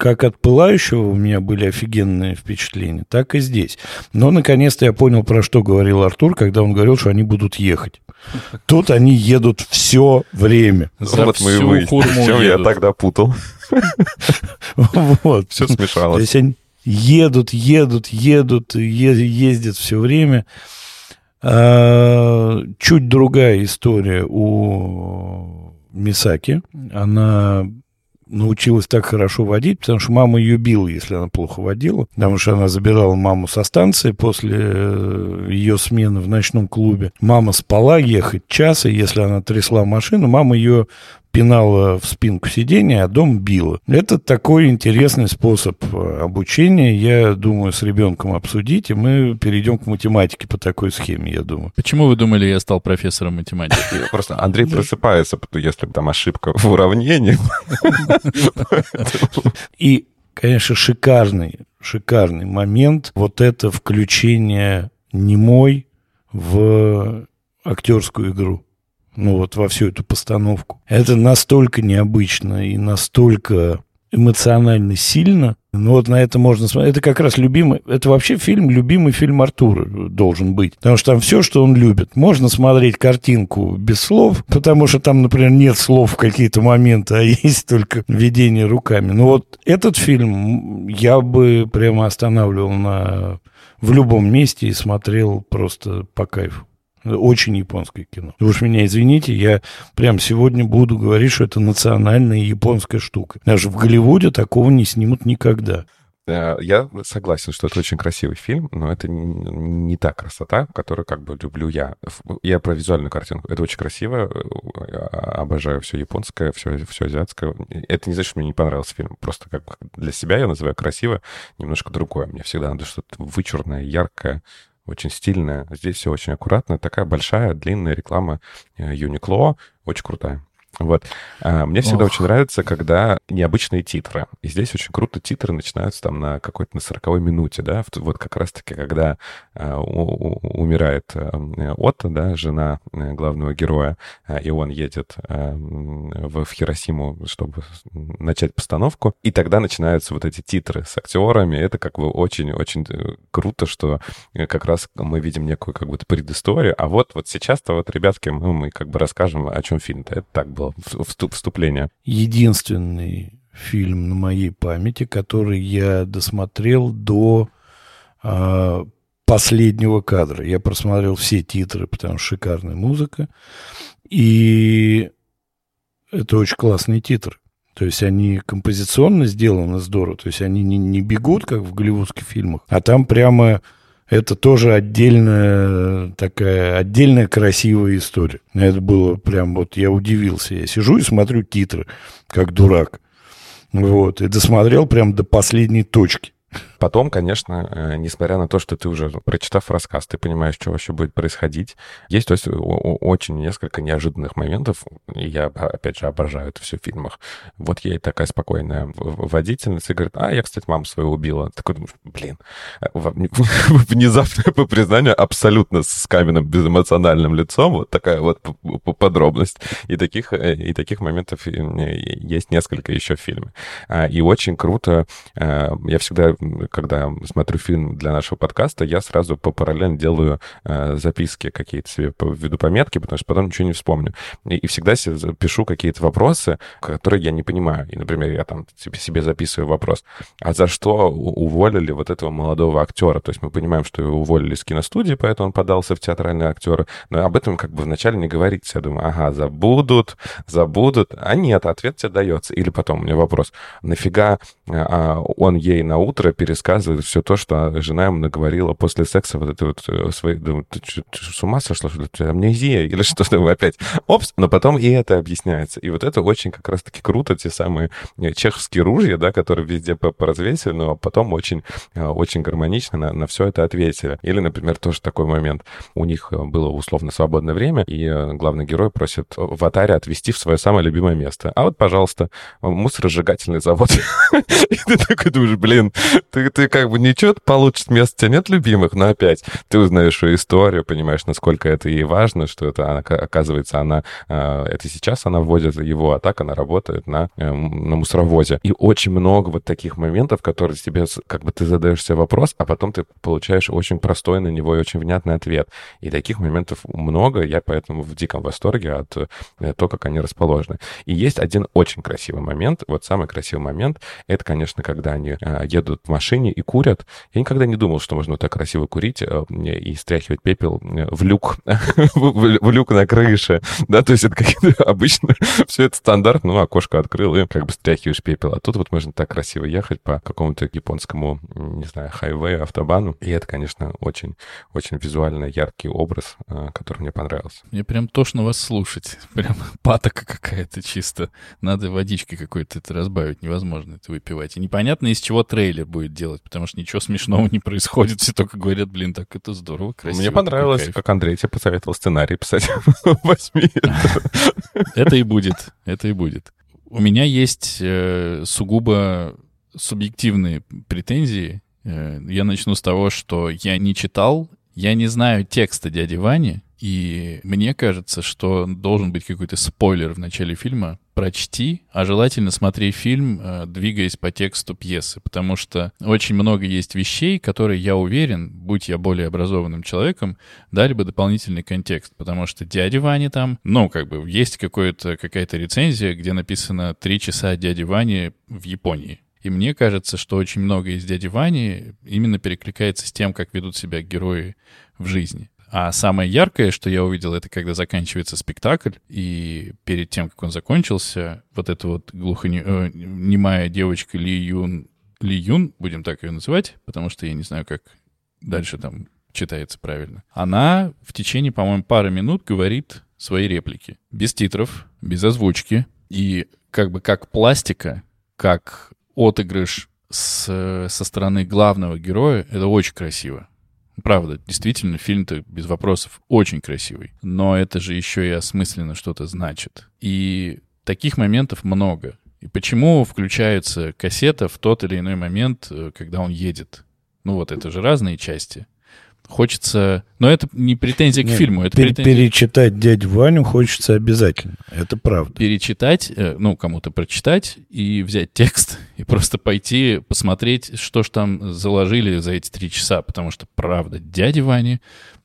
[SPEAKER 2] Как от «Пылающего» у меня были офигенные впечатления, так и здесь. Но, наконец-то, я понял, про что говорил Артур, когда он говорил, что они будут ехать. Тут они едут все время.
[SPEAKER 1] За
[SPEAKER 3] Вот мы и
[SPEAKER 1] всю
[SPEAKER 3] выяснили,
[SPEAKER 1] хурму
[SPEAKER 3] в чем я тогда путал.
[SPEAKER 2] Вот.
[SPEAKER 3] Все
[SPEAKER 2] То
[SPEAKER 3] смешалось.
[SPEAKER 2] есть они едут, едут, едут, ездят все время. А, Чуть другая история у Мисаки. Она научилась так хорошо водить, потому что мама ее била, если она плохо водила, потому что она забирала маму со станции после э, ее смены в ночном клубе. Мама спала ехать час, и если она трясла машину, мама ее пинала в спинку сиденья, а дом била. Это такой интересный способ э, обучения. Я думаю, с ребенком обсудить, и мы перейдем к математике по такой схеме, я думаю.
[SPEAKER 1] Почему вы думали, я стал профессором математики?
[SPEAKER 3] Просто Андрей просыпается, если там ошибка в уравнении.
[SPEAKER 2] И, конечно, шикарный, шикарный момент вот это включение немой в актерскую игру. Ну вот во всю эту постановку. Это настолько необычно и настолько эмоционально сильно. Ну вот на это можно смотреть. Это как раз любимый... Это вообще фильм, любимый фильм Артура должен быть. Потому что там все, что он любит. Можно смотреть картинку без слов, потому что там, например, нет слов в какие-то моменты, а есть только видение руками. Ну вот этот фильм я бы прямо останавливал на... в любом месте и смотрел просто по кайфу. Очень японское кино. Вы уж меня извините, я прям сегодня буду говорить, что это национальная японская штука. Даже в Голливуде такого не снимут никогда.
[SPEAKER 3] Э, Я согласен, что это очень красивый фильм, но это не та красота, которую как бы люблю я. Я про визуальную картинку. Это очень красиво. э, я Обожаю все японское, все, все азиатское. Это не значит, что мне не понравился фильм. Просто как для себя я называю красиво немножко другое. Мне всегда надо что-то вычурное, яркое, очень стильное. Здесь все очень аккуратно. Такая большая, длинная реклама э, Uniqlo. Очень крутая. Вот. А, мне всегда
[SPEAKER 1] Ох.
[SPEAKER 3] очень нравится, когда необычные титры. И здесь очень круто титры начинаются там на какой-то на 40 минуте, да, в- вот как раз-таки, когда а, у- у- умирает а, Отто, да, жена а, главного героя, а, и он едет а, м, в, в Хиросиму, чтобы начать постановку, и тогда начинаются вот эти титры с актерами. Это как бы очень-очень э, круто, что э, как раз мы видим некую как будто предысторию, а вот, вот сейчас-то вот, ребятки, мы, мы как бы расскажем, о чем фильм-то. Это так было, в- вступ- вступление.
[SPEAKER 2] Единственный фильм на моей памяти, который я досмотрел до а, последнего кадра. Я просмотрел все титры, потому что шикарная музыка. И это очень классные титры. То есть они композиционно сделаны здорово. То есть они не, не бегут, как в голливудских фильмах, а там прямо это тоже отдельная такая, отдельная красивая история. Это было прям вот, я удивился. Я сижу и смотрю титры, как дурак. Вот, и досмотрел прям до последней точки.
[SPEAKER 3] Потом, конечно, э, несмотря на то, что ты уже, прочитав рассказ, ты понимаешь, что вообще будет происходить, есть то есть, очень несколько неожиданных моментов. Я, опять же, обожаю это все в фильмах. Вот ей такая спокойная водительница и говорит, а, я, кстати, маму свою убила. Такой блин, э, внезапное по признанию абсолютно с каменным безэмоциональным лицом. Вот такая вот подробность. И таких, э, и таких моментов есть несколько еще в фильме. А, И очень круто. Я всегда, когда смотрю фильм для нашего подкаста, я сразу по параллельно делаю э, записки какие-то себе, введу пометки, потому что потом ничего не вспомню. И, и всегда себе пишу какие-то вопросы, которые я не понимаю. И, например, я там себе, себе записываю вопрос, а за что уволили вот этого молодого актера? То есть мы понимаем, что его уволили с киностудии, поэтому он подался в театральные актеры. Но об этом как бы вначале не говорится. Я думаю, ага, забудут, забудут. А нет, ответ тебе дается. Или потом у меня вопрос, нафига а, он ей на утро пересказывает все то, что жена ему наговорила после секса вот это вот э, свои... Думаю, ты, ты что, с ума сошла, что тебя амнезия или что-то опять? Опс! Но потом и это объясняется. И вот это очень как раз-таки круто, те самые э, чеховские ружья, да, которые везде по- поразвесили, но потом очень, э, очень гармонично на, на все это ответили. Или, например, тоже такой момент. У них было условно свободное время, и главный герой просит в Атаре отвезти в свое самое любимое место. А вот, пожалуйста, мусоросжигательный завод. И ты такой думаешь, блин, ты, ты как бы ничего получишь место, у тебя нет любимых, но опять ты узнаешь ее историю, понимаешь, насколько это ей важно, что это, она, оказывается, она, э, это сейчас она вводит его, а так она работает на, э, на мусоровозе. И очень много вот таких моментов, которые тебе, как бы ты задаешь себе вопрос, а потом ты получаешь очень простой на него и очень внятный ответ. И таких моментов много, я поэтому в диком восторге от э, того, как они расположены. И есть один очень красивый момент, вот самый красивый момент, это, конечно, когда они э, едут в машине и курят. Я никогда не думал, что можно так красиво курить э, и стряхивать пепел э, в люк, в, люк на крыше, да, то есть это какие-то обычно, все это стандарт, ну, окошко открыл и как бы стряхиваешь пепел. А тут вот можно так красиво ехать по какому-то японскому, не знаю, хайвею, автобану, и это, конечно, очень, очень визуально яркий образ, э, который мне понравился.
[SPEAKER 1] Мне прям тошно вас слушать. Прям патока какая-то чисто. Надо водички какой-то это разбавить. Невозможно это выпивать. И непонятно, из чего трейлер будет делать, потому что ничего смешного не происходит. Все только говорят, блин, так это здорово, красиво.
[SPEAKER 3] Мне понравилось, как Андрей тебе посоветовал сценарий писать. Возьми это.
[SPEAKER 1] Это и будет. Это и будет. У меня есть э, сугубо субъективные претензии. Э, я начну с того, что я не читал, я не знаю текста дяди Вани, и мне кажется, что должен быть какой-то спойлер в начале фильма. Прочти, а желательно смотри фильм, э, двигаясь по тексту пьесы, потому что очень много есть вещей, которые, я уверен, будь я более образованным человеком, дали бы дополнительный контекст, потому что дяди Вани там, ну, как бы, есть какая-то рецензия, где написано «Три часа дяди Вани в Японии». И мне кажется, что очень много из дяди Вани именно перекликается с тем, как ведут себя герои в жизни. А самое яркое, что я увидел, это когда заканчивается спектакль, и перед тем, как он закончился, вот эта вот глухонемая девочка Ли Юн, Ли Юн, будем так ее называть, потому что я не знаю, как дальше там читается правильно. Она в течение, по-моему, пары минут говорит свои реплики. Без титров, без озвучки. И как бы как пластика, как отыгрыш с, со стороны главного героя, это очень красиво. Правда, действительно, фильм-то без вопросов очень красивый. Но это же еще и осмысленно что-то значит. И таких моментов много. И почему включается кассета в тот или иной момент, э, когда он едет? Ну вот, это же разные части. Хочется... Но это не претензия к
[SPEAKER 2] Нет,
[SPEAKER 1] фильму, это
[SPEAKER 2] пер-
[SPEAKER 1] претензия...
[SPEAKER 2] Перечитать дядю Ваню хочется обязательно. Это правда.
[SPEAKER 1] перечитать, э, ну, кому-то прочитать и взять текст и просто пойти посмотреть, что ж там заложили за эти три часа, потому что, правда, дяди Вани,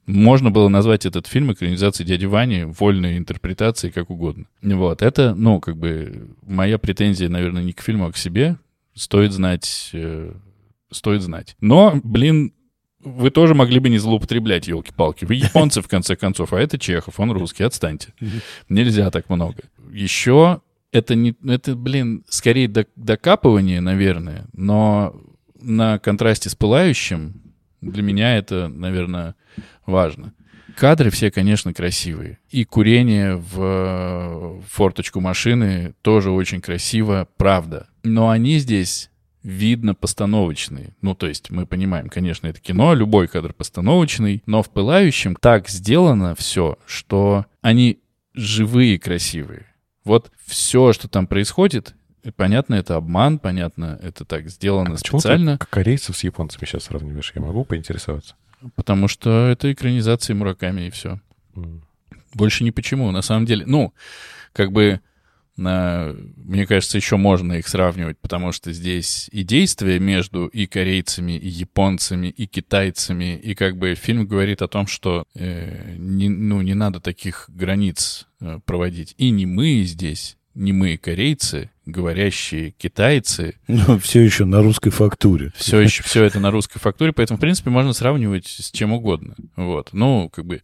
[SPEAKER 1] можно было назвать этот фильм экранизацией дяди Вани, вольной интерпретацией, как угодно. Вот, это, ну, как бы, моя претензия, наверное, не к фильму, а к себе. Стоит знать, э, стоит знать. Но, блин, вы тоже могли бы не злоупотреблять, елки-палки. Вы японцы, в конце концов, а это Чехов, он русский, отстаньте. Нельзя так много. Еще это не, это, блин, скорее до- докапывание, наверное, но на контрасте с пылающим для меня это, наверное, важно. Кадры все, конечно, красивые. И курение в форточку машины тоже очень красиво, правда. Но они здесь видно постановочные. Ну, то есть мы понимаем, конечно, это кино, любой кадр постановочный, но в «Пылающем» так сделано все, что они живые, красивые. Вот все, что там происходит, и понятно, это обман, понятно, это так сделано
[SPEAKER 3] Почему ты
[SPEAKER 1] специально,
[SPEAKER 3] к- корейцев с японцами сейчас сравниваешь? Я могу поинтересоваться?
[SPEAKER 1] потому что это экранизация Мураками и все.
[SPEAKER 3] М.
[SPEAKER 1] Больше ни почему. На самом деле, ну, как бы, мне кажется, еще можно их сравнивать, потому что здесь и действия между и корейцами, и японцами, и китайцами, и как бы фильм говорит о том, что э, не, ну, не надо таких границ э, проводить. И не мы здесь, не мы корейцы, говорящие китайцы,
[SPEAKER 2] Но все еще на русской фактуре.
[SPEAKER 1] все еще все это на русской фактуре, поэтому, в принципе, можно сравнивать с чем угодно. Вот. Ну, как бы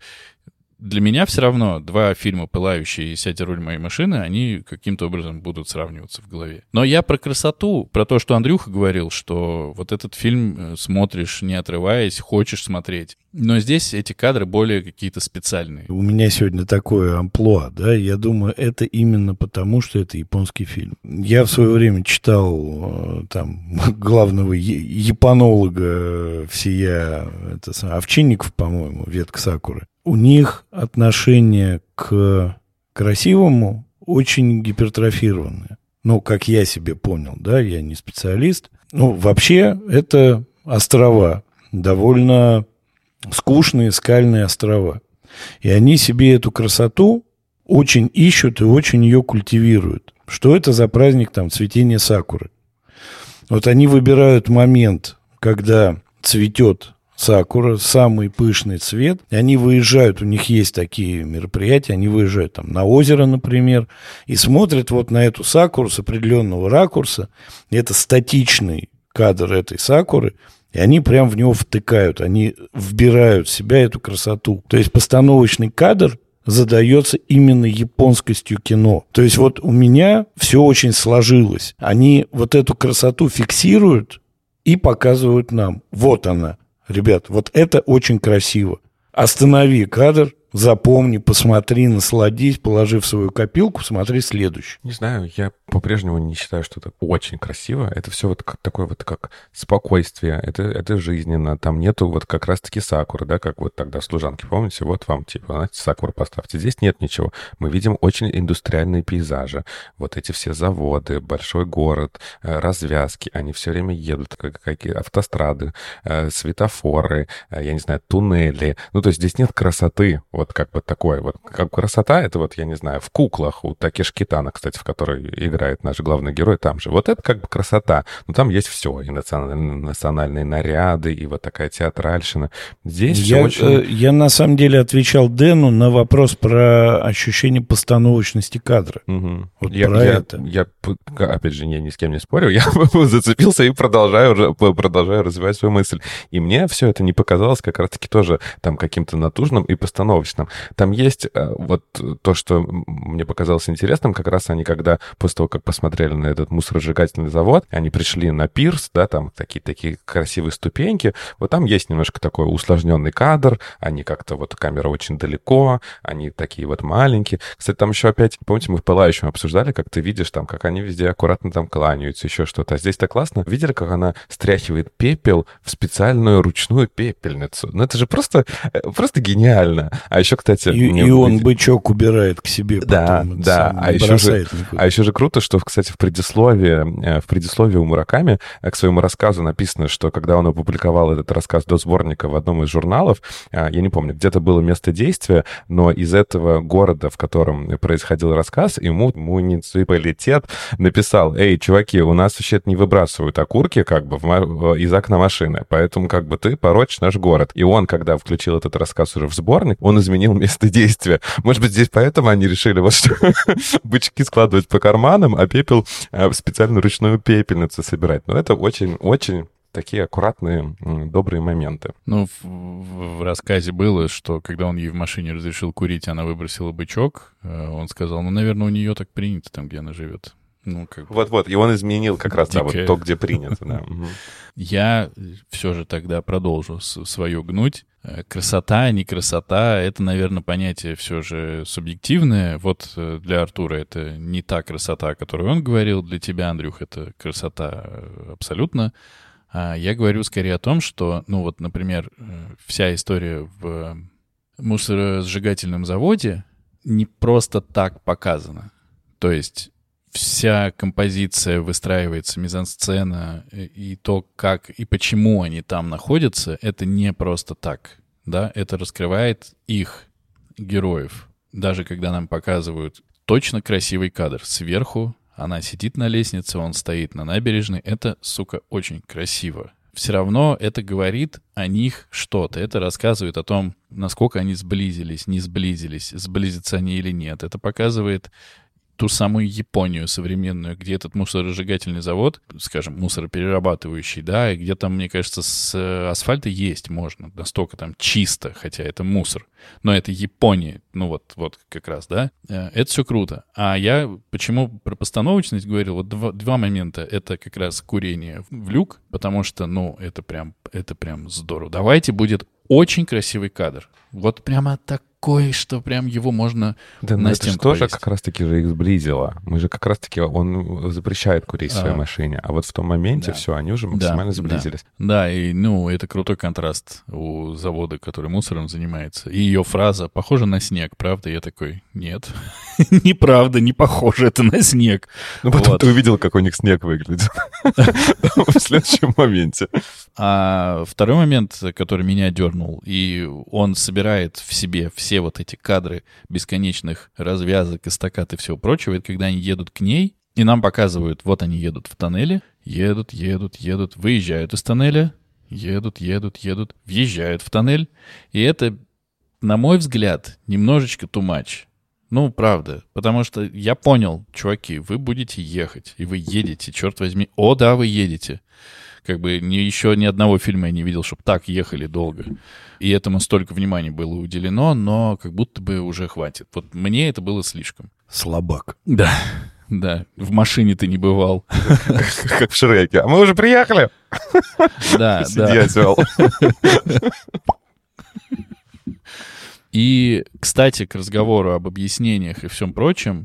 [SPEAKER 1] для меня все равно два фильма «Пылающие» и «Сядь руль моей машины», они каким-то образом будут сравниваться в голове. Но я про красоту, про то, что Андрюха говорил, что вот этот фильм э, смотришь, не отрываясь, хочешь смотреть. Но здесь эти кадры более какие-то специальные.
[SPEAKER 2] У меня сегодня такое амплуа, да, я думаю, это именно потому, что это японский фильм. Я в свое время читал э, там главного японолога всея, это, Овчинников, по-моему, ветка Сакуры. У них отношение к красивому очень гипертрофированное. Ну, как я себе понял, да, я не специалист. Ну, вообще, это острова, довольно скучные скальные острова. И они себе эту красоту очень ищут и очень ее культивируют. Что это за праздник там цветения сакуры? Вот они выбирают момент, когда цветет сакура, самый пышный цвет. Они выезжают, у них есть такие мероприятия, они выезжают там на озеро, например, и смотрят вот на эту сакуру с определенного ракурса. Это статичный кадр этой сакуры, и они прям в него втыкают, они вбирают в себя эту красоту. То есть постановочный кадр задается именно японскостью кино. То есть вот у меня все очень сложилось. Они вот эту красоту фиксируют и показывают нам. Вот она. Ребят, вот это очень красиво. Останови кадр, запомни, посмотри, насладись, положи в свою копилку, смотри следующий.
[SPEAKER 3] Не знаю, я по-прежнему не считаю, что это очень красиво. Это все вот как, такое вот как спокойствие, это, это жизненно. Там нету вот как раз-таки сакуры, да, как вот тогда в служанке, помните? Вот вам, типа, знаете, сакуру поставьте. Здесь нет ничего. Мы видим очень индустриальные пейзажи. Вот эти все заводы, большой город, э, развязки, они все время едут, как какие автострады, э, светофоры, э, я не знаю, туннели. Ну, то есть здесь нет красоты, вот как бы такой. Вот как красота, это вот, я не знаю, в куклах у Такеш Китана, кстати, в которой играет наш главный герой, там же. Вот это как бы красота. Но там есть все, и национальные, национальные наряды, и вот такая театральщина. Здесь все
[SPEAKER 2] Я,
[SPEAKER 3] очень...
[SPEAKER 2] э, я на самом деле отвечал Дэну на вопрос про ощущение постановочности кадра.
[SPEAKER 3] Мгм.
[SPEAKER 2] Вот
[SPEAKER 3] я,
[SPEAKER 2] про
[SPEAKER 3] я-
[SPEAKER 2] это.
[SPEAKER 3] я, опять же, я ни с кем не спорю, я зацепился и продолжаю, продолжаю развивать свою мысль. И мне все это не показалось как раз-таки тоже там каким-то натужным и постановочным. Там есть э, вот то, что мне показалось интересным, как раз они, когда после того, как посмотрели на этот мусоросжигательный завод, они пришли на пирс, да, там такие такие красивые ступеньки, вот там есть немножко такой усложненный кадр, они как-то вот камера очень далеко, они такие вот маленькие. Кстати, там еще опять, помните, мы в «Пылающем» обсуждали, как ты видишь там, как они везде аккуратно там кланяются, еще что-то. А здесь так классно. Видели, как она стряхивает пепел в специальную ручную пепельницу? Ну это же просто, э, просто гениально. А еще, кстати...
[SPEAKER 2] И, и он
[SPEAKER 3] быть-
[SPEAKER 2] бычок убирает к себе
[SPEAKER 3] Да,
[SPEAKER 2] потом.
[SPEAKER 3] да,
[SPEAKER 2] самое,
[SPEAKER 3] а еще же-. А еще же круто, что, кстати, в предисловии, э, в предисловии у Мураками э, к своему рассказу написано, что когда он опубликовал этот рассказ до сборника в одном из журналов, а, я не помню, где-то было место действия, но из этого города, в котором происходил рассказ, ему муниципалитет написал, эй, чуваки, у нас вообще не выбрасывают окурки как бы в из окна машины, поэтому как бы ты порочь наш город. И он, когда включил этот рассказ уже в сборник, он изменил место действия. Может быть, здесь поэтому они решили вот что бычки складывать по карманам, а пепел э, в специальную ручную пепельницу собирать. Но это очень-очень такие аккуратные, добрые моменты.
[SPEAKER 1] Ну, в, в- в рассказе было, что когда он ей в машине разрешил курить, она выбросила бычок. э, Он сказал, ну, наверное, у нее так принято там, где она живет. Ну, как бы.
[SPEAKER 3] Вот-вот, и он изменил как раз, да, вот
[SPEAKER 1] Дикая.
[SPEAKER 3] то, где принято, да.
[SPEAKER 1] Я все же тогда продолжу свою гнуть. Э, Красота, не красота, это, наверное, понятие все же субъективное. Вот э, для Артура это не та красота, о которой он говорил, для тебя, Андрюх, это красота э, абсолютно. А я говорю скорее о том, что, ну вот, например, вся история в мусоросжигательном заводе не просто так показана. То есть вся композиция выстраивается, мизансцена э, и то, как и почему они там находятся, это не просто так, да, это раскрывает их героев. Даже когда нам показывают точно красивый кадр сверху, она сидит на лестнице, он стоит на набережной, это, сука, очень красиво. Все равно это говорит о них что-то. Это рассказывает о том, насколько они сблизились, не сблизились, сблизятся они или нет. Это показывает ту самую Японию современную, где этот мусоросжигательный завод, скажем, мусороперерабатывающий, да, и где там, мне кажется, с э, асфальта есть можно, настолько там чисто, хотя это мусор. Но это Япония, ну вот, вот как раз, да. Э, Это все круто. А я почему про постановочность говорил? Вот два, два момента. Это как раз курение в люк, потому что, ну, это прям, это прям здорово. Давайте будет очень красивый кадр. Вот прямо такой, что прям его можно
[SPEAKER 3] Да, но
[SPEAKER 1] на
[SPEAKER 3] это
[SPEAKER 1] стенку
[SPEAKER 3] тоже
[SPEAKER 1] повесить.
[SPEAKER 3] как раз-таки же их сблизило. Мы же как раз-таки, он запрещает курить в своей
[SPEAKER 1] А.
[SPEAKER 3] машине, а вот в том моменте
[SPEAKER 1] Да.
[SPEAKER 3] все, они уже
[SPEAKER 1] Да,
[SPEAKER 3] максимально
[SPEAKER 1] да.
[SPEAKER 3] сблизились.
[SPEAKER 1] Да, и, ну, это крутой контраст у завода, который мусором занимается. И ее фраза «похоже на снег», правда? Я такой, нет, неправда, не похоже это на снег.
[SPEAKER 3] Ну, потом ты увидел, как у них снег выглядит в следующем моменте.
[SPEAKER 1] А второй момент, который меня дернул, и он собирает в себе все вот эти кадры бесконечных развязок, эстакад и всего прочего, это когда они едут к ней, и нам показывают, вот они едут в тоннеле, едут, едут, едут, выезжают из тоннеля, едут, едут, едут, въезжают в тоннель, и это, на мой взгляд, немножечко too much. Ну, правда. Потому что я понял, чуваки, вы будете ехать, и вы едете, черт возьми. О, да, вы едете. Как бы ни, еще ни одного фильма я не видел, чтобы так ехали долго. И этому столько внимания было уделено, но как будто бы уже хватит. Вот мне это было слишком.
[SPEAKER 2] Слабак.
[SPEAKER 1] Да, да. В машине ты не бывал.
[SPEAKER 3] Как в Шреке. А мы уже приехали.
[SPEAKER 1] Да, да. И, кстати, к разговору об объяснениях и всем прочем,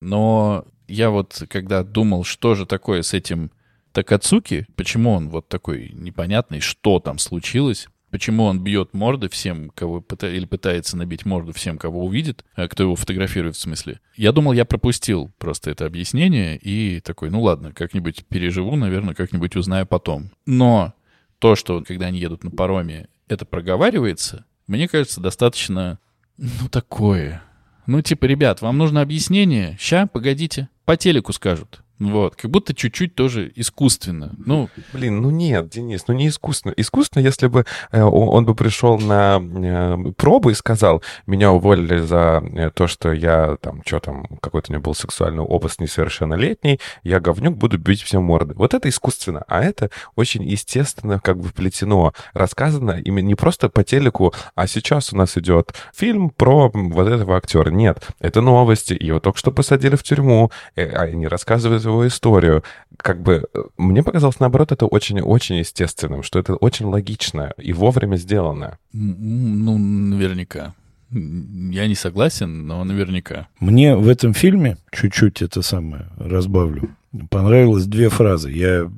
[SPEAKER 1] но я вот, когда думал, что же такое с этим Такацуки, почему он вот такой непонятный, что там случилось, почему он бьет морды всем, кого пыта- или пытается набить морду всем, кого увидит, э, кто его фотографирует в смысле. Я думал, я пропустил просто это объяснение и такой, ну ладно, как-нибудь переживу, наверное, как-нибудь узнаю потом. Но то, что когда они едут на пароме, это проговаривается, мне кажется, достаточно, ну, такое. Ну, типа, ребят, вам нужно объяснение? Ща, погодите, по телеку скажут. Вот, как будто чуть-чуть тоже искусственно. Ну,
[SPEAKER 3] Блин, ну нет, Денис, ну не искусственно. Искусственно, если бы э, он бы пришел на э, пробу и сказал, меня уволили за э, то, что я там, что там, какой-то у меня был сексуальный опыт несовершеннолетний, я говнюк, буду бить всем морды. Вот это искусственно, а это очень естественно как бы вплетено, рассказано именно не просто по телеку, а сейчас у нас идет фильм про вот этого актера. Нет, это новости, его только что посадили в тюрьму, они рассказывают его историю. Как бы э, мне показалось, наоборот, это очень-очень естественным, что это очень логично и вовремя сделано.
[SPEAKER 1] ну, наверняка. Я не согласен, но наверняка.
[SPEAKER 2] Мне в этом фильме, чуть-чуть это самое разбавлю, понравилось две фразы. Я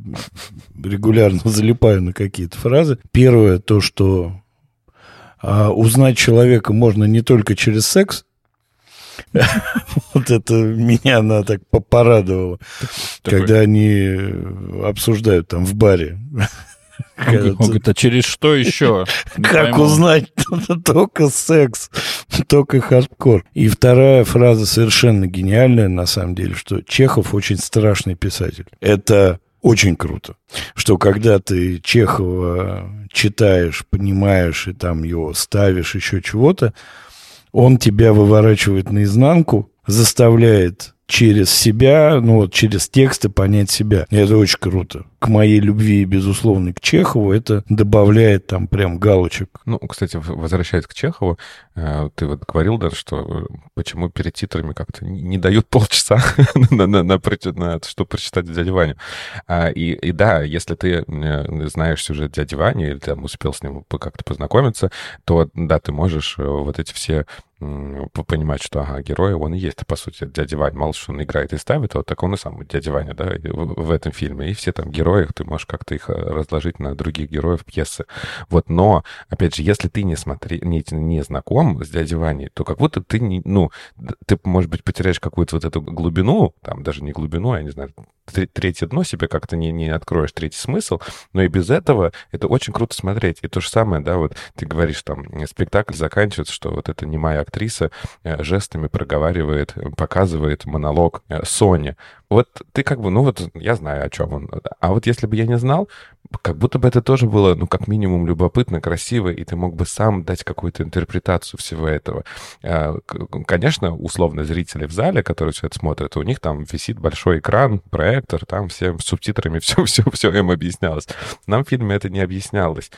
[SPEAKER 2] регулярно залипаю на какие-то фразы. Первое, то, что а, узнать человека можно не только через секс, вот это меня она так порадовала, когда они обсуждают там в баре.
[SPEAKER 1] Он говорит, а через что еще?
[SPEAKER 2] Как узнать? Только секс, только хардкор. И вторая фраза совершенно гениальная, на самом деле, что Чехов очень страшный писатель. Это очень круто, что когда ты Чехова читаешь, понимаешь и там его ставишь, еще чего-то, он тебя выворачивает наизнанку, заставляет через себя, ну вот через тексты понять себя. И это очень круто. К моей любви, безусловно, к Чехову это добавляет там прям галочек.
[SPEAKER 3] Ну, кстати, возвращаясь к Чехову, э, ты вот говорил, да, что э, почему перед титрами как-то не дают полчаса на, чтобы прочитать дядю Ваню. А, и, и да, если ты э, знаешь сюжет дяди Вани или там успел с ним как-то познакомиться, то да, ты можешь вот эти все понимать, что, ага, герой, он и есть, по сути, дядя Вань. Мало что он играет и ставит, а вот так он и сам дядя Ваня, да, в, в этом фильме. И все там герои, ты можешь как-то их э, разложить на других героев пьесы. Вот, но, опять же, если ты не смотри, не, не знаком с дядей Ваней, то как будто ты не, ну, ты, может быть, потеряешь какую-то вот эту глубину, там, даже не глубину, а, я не знаю, третье дно себе как-то не, не откроешь, третий смысл, но и без этого это очень круто смотреть. И то же самое, да, вот ты говоришь, там, спектакль заканчивается, что вот эта немая актриса э, жестами проговаривает, показывает монолог э, Сони. Вот ты как бы, ну вот я знаю, о чем он. А вот если бы я не знал, как будто бы это тоже было, ну, как минимум, любопытно, красиво, и ты мог бы сам дать какую-то интерпретацию всего этого. А, конечно, условно, зрители в зале, которые все это смотрят, у них там висит большой экран, проектор, там всем субтитрами все-все все им объяснялось. Нам в фильме это не объяснялось.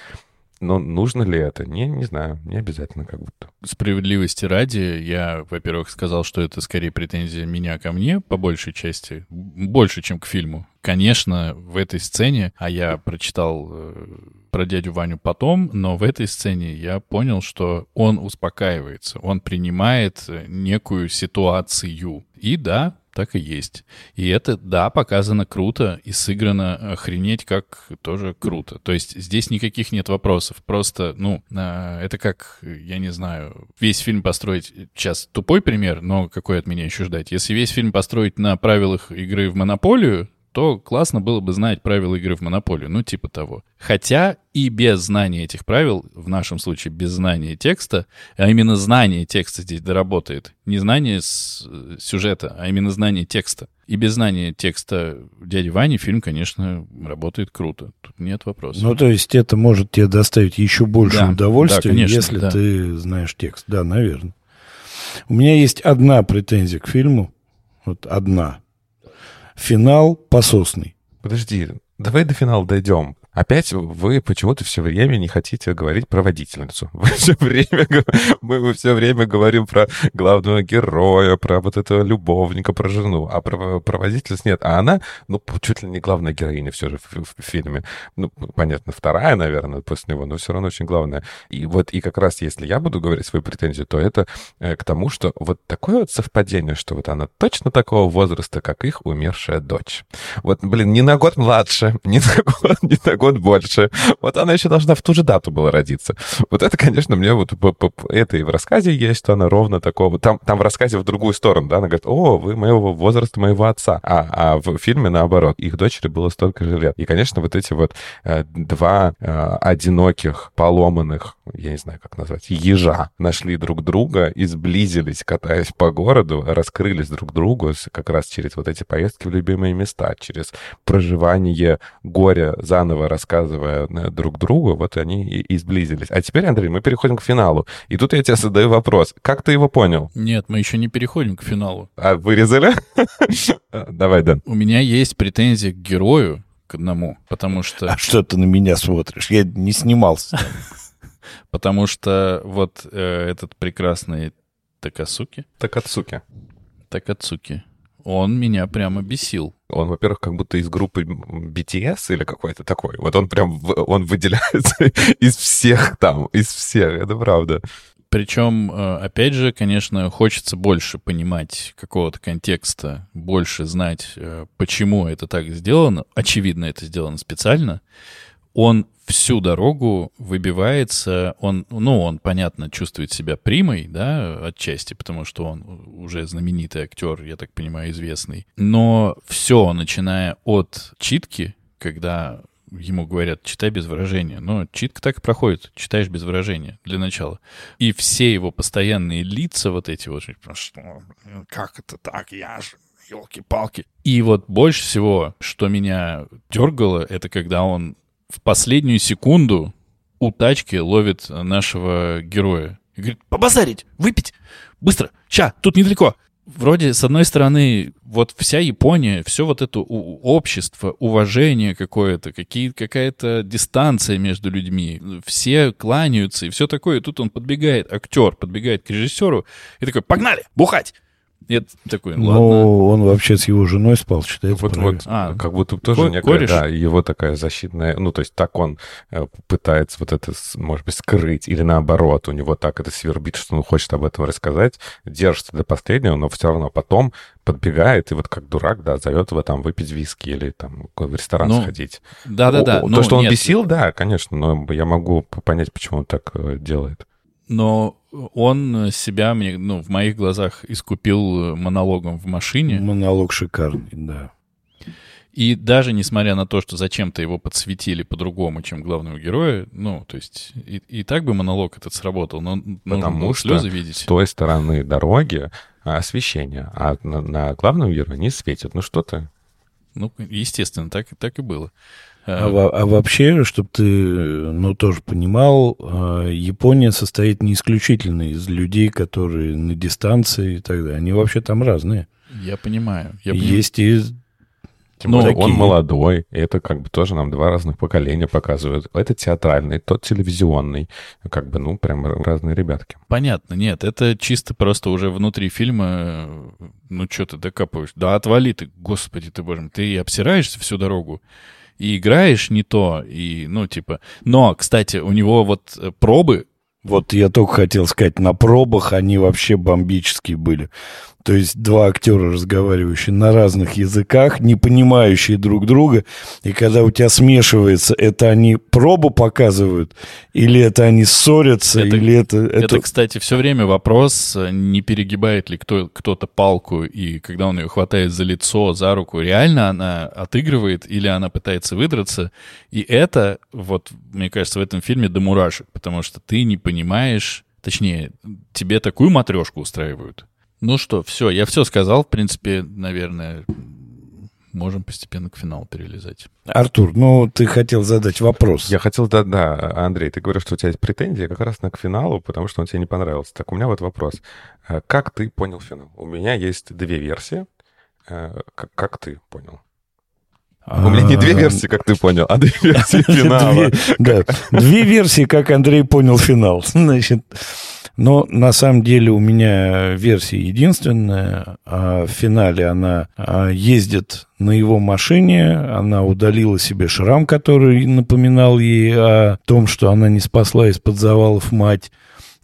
[SPEAKER 3] Но нужно ли это? Не, не знаю, не обязательно как будто.
[SPEAKER 1] Справедливости ради, я, во-первых, сказал, что это скорее претензия меня ко мне, по большей части, больше, чем к фильму. Конечно, в этой сцене, а я прочитал э, про дядю Ваню потом, но в этой сцене я понял, что он успокаивается, он принимает э, некую ситуацию. И да, так и есть. И это, да, показано круто и сыграно охренеть как тоже круто. То есть здесь никаких нет вопросов. Просто, ну, а, это как, я не знаю, весь фильм построить... Сейчас тупой пример, но какой от меня еще ждать? Если весь фильм построить на правилах игры в Монополию, то классно было бы знать правила игры в Монополию, ну типа того. Хотя и без знания этих правил, в нашем случае без знания текста, а именно знание текста здесь доработает. Не знание с, э, сюжета, а именно знание текста. И без знания текста дяди Вани фильм, конечно, работает круто. Тут нет вопросов.
[SPEAKER 2] Ну, то есть это может тебе доставить еще больше да, удовольствия, да, конечно, если да. ты знаешь текст. Да, наверное. У меня есть одна претензия к фильму. Вот одна финал пососный.
[SPEAKER 3] Подожди, давай до финала дойдем. Опять вы почему-то все время не хотите говорить про водительницу. Вы все время, мы, все время говорим про главного героя, про вот этого любовника, про жену, а про, про водительницу нет. А она, ну, чуть ли не главная героиня все же в, в, в фильме. Ну, понятно, вторая, наверное, после него, но все равно очень главная. И вот, и как раз если я буду говорить свою претензию, то это э, к тому, что вот такое вот совпадение, что вот она точно такого возраста, как их умершая дочь. Вот, блин, не на год младше, не на год, не на год год больше. Вот она еще должна в ту же дату была родиться. Вот это, конечно, мне вот это и в рассказе есть, что она ровно такого... Там, там в рассказе в другую сторону, да, она говорит, о, вы моего возраста, моего отца. А, а в фильме наоборот, их дочери было столько же лет. И, конечно, вот эти вот э, два э, одиноких, поломанных, я не знаю, как назвать, ежа нашли друг друга и сблизились, катаясь по городу, раскрылись друг другу как раз через вот эти поездки в любимые места, через проживание горя заново рассказывая э, друг другу, вот они и, и сблизились. А теперь, Андрей, мы переходим к финалу. И тут я тебе задаю вопрос. Как ты его понял?
[SPEAKER 1] Нет, мы еще не переходим к финалу.
[SPEAKER 3] А вырезали? Давай, Дэн.
[SPEAKER 1] У меня есть претензии к герою, к одному, потому что...
[SPEAKER 2] А что ты на меня смотришь? Я не снимался.
[SPEAKER 1] Потому что вот э, этот прекрасный Такасуки...
[SPEAKER 3] Такацуки.
[SPEAKER 1] Такацуки он меня прямо бесил.
[SPEAKER 3] Он, во-первых, как будто из группы BTS или какой-то такой. Вот он прям, он выделяется из всех там, из всех, это правда.
[SPEAKER 1] Причем, э, опять же, конечно, хочется больше понимать какого-то контекста, больше знать, э, почему это так сделано. Очевидно, это сделано специально. Он всю дорогу выбивается, он, ну, он, понятно, чувствует себя примой, да, отчасти, потому что он уже знаменитый актер, я так понимаю, известный. Но все, начиная от читки, когда ему говорят, читай без выражения. Но читка так и проходит, читаешь без выражения для начала. И все его постоянные лица вот эти вот, что, как это так, я же, елки-палки. И вот больше всего, что меня дергало, это когда он в последнюю секунду у тачки ловит нашего героя. И говорит, побазарить, выпить, быстро, ща, тут недалеко. Вроде, с одной стороны, вот вся Япония, все вот это общество, уважение какое-то, какие, какая-то дистанция между людьми, все кланяются и все такое. И тут он подбегает, актер подбегает к режиссеру и такой, погнали, бухать! Я такой, ладно.
[SPEAKER 2] Но он вообще с его женой спал, считается
[SPEAKER 3] Вот, вот, а, как будто тоже
[SPEAKER 1] ко-
[SPEAKER 3] некая,
[SPEAKER 1] кореш?
[SPEAKER 3] да, его такая защитная, ну, то есть так он э, пытается вот это, может быть, скрыть, или наоборот, у него так это свербит, что он хочет об этом рассказать, держится до последнего, но все равно потом подбегает и вот как дурак, да, зовет его там выпить виски или там в ресторан
[SPEAKER 1] Ну,
[SPEAKER 3] сходить.
[SPEAKER 1] Да-да-да. Ну,
[SPEAKER 3] То, что он
[SPEAKER 1] нет,
[SPEAKER 3] бесил, да, конечно, но я могу понять, почему он так э, делает.
[SPEAKER 1] Но он себя, мне, ну, в моих глазах искупил монологом в машине.
[SPEAKER 2] Монолог шикарный, да.
[SPEAKER 1] И даже несмотря на то, что зачем-то его подсветили по-другому, чем главного героя, ну, то есть и, и так бы монолог этот сработал, но
[SPEAKER 3] Потому что
[SPEAKER 1] слезы
[SPEAKER 3] С
[SPEAKER 1] видеть.
[SPEAKER 3] той стороны дороги а, освещение, а на, на главном герое не светит. Ну что ты?
[SPEAKER 1] Ну, естественно, так, так и было.
[SPEAKER 2] А, во- а вообще, чтобы ты, ну, тоже понимал, э, Япония состоит не исключительно из людей, которые на дистанции и так далее. Они вообще там разные.
[SPEAKER 1] Я понимаю. Я понимаю.
[SPEAKER 2] Есть и...
[SPEAKER 3] Тем
[SPEAKER 1] Ну,
[SPEAKER 3] более он
[SPEAKER 2] такие.
[SPEAKER 3] молодой, и это как бы тоже нам два разных поколения показывают. Это театральный, тот телевизионный. Как бы, ну, прям разные ребятки.
[SPEAKER 1] Понятно, нет, это чисто просто уже внутри фильма, э, ну что ты докапываешь? Да отвали ты, господи ты, боже мой, ты обсираешься всю дорогу и играешь не то, и, ну, типа... Но, кстати, у него вот э, пробы,
[SPEAKER 2] Вот я только хотел сказать, на пробах они вообще бомбические были. То есть два актера, разговаривающие на разных языках, не понимающие друг друга. И когда у тебя смешивается, это они пробу показывают, или это они ссорятся,
[SPEAKER 1] Это-
[SPEAKER 2] или это...
[SPEAKER 1] это, кстати, все время вопрос, не перегибает ли кто, кто-то палку, и когда он ее хватает за лицо, за руку, реально она отыгрывает или она пытается выдраться. И это, вот, мне кажется, в этом фильме до мурашек, потому что ты не понимаешь, точнее, тебе такую матрешку устраивают. Ну что, все, я все сказал, в принципе, наверное, можем постепенно к финалу перелезать.
[SPEAKER 2] Артур, ну ты хотел задать вопрос.
[SPEAKER 3] Я хотел, да, да, Андрей, ты говоришь, что у тебя есть претензии как раз на к финалу, потому что он тебе не понравился. Так, у меня вот вопрос. Э, Как ты понял финал? У меня есть две версии. Э, Как, как ты понял? У меня не две
[SPEAKER 2] А,
[SPEAKER 3] версии, как ты понял, а две версии финала.
[SPEAKER 2] Две, да, две версии, как Андрей понял финал. Значит, но на самом деле у меня версия единственная. А в финале она а, ездит на его машине, она удалила себе шрам, который напоминал ей о том, что она не спасла из-под завалов мать.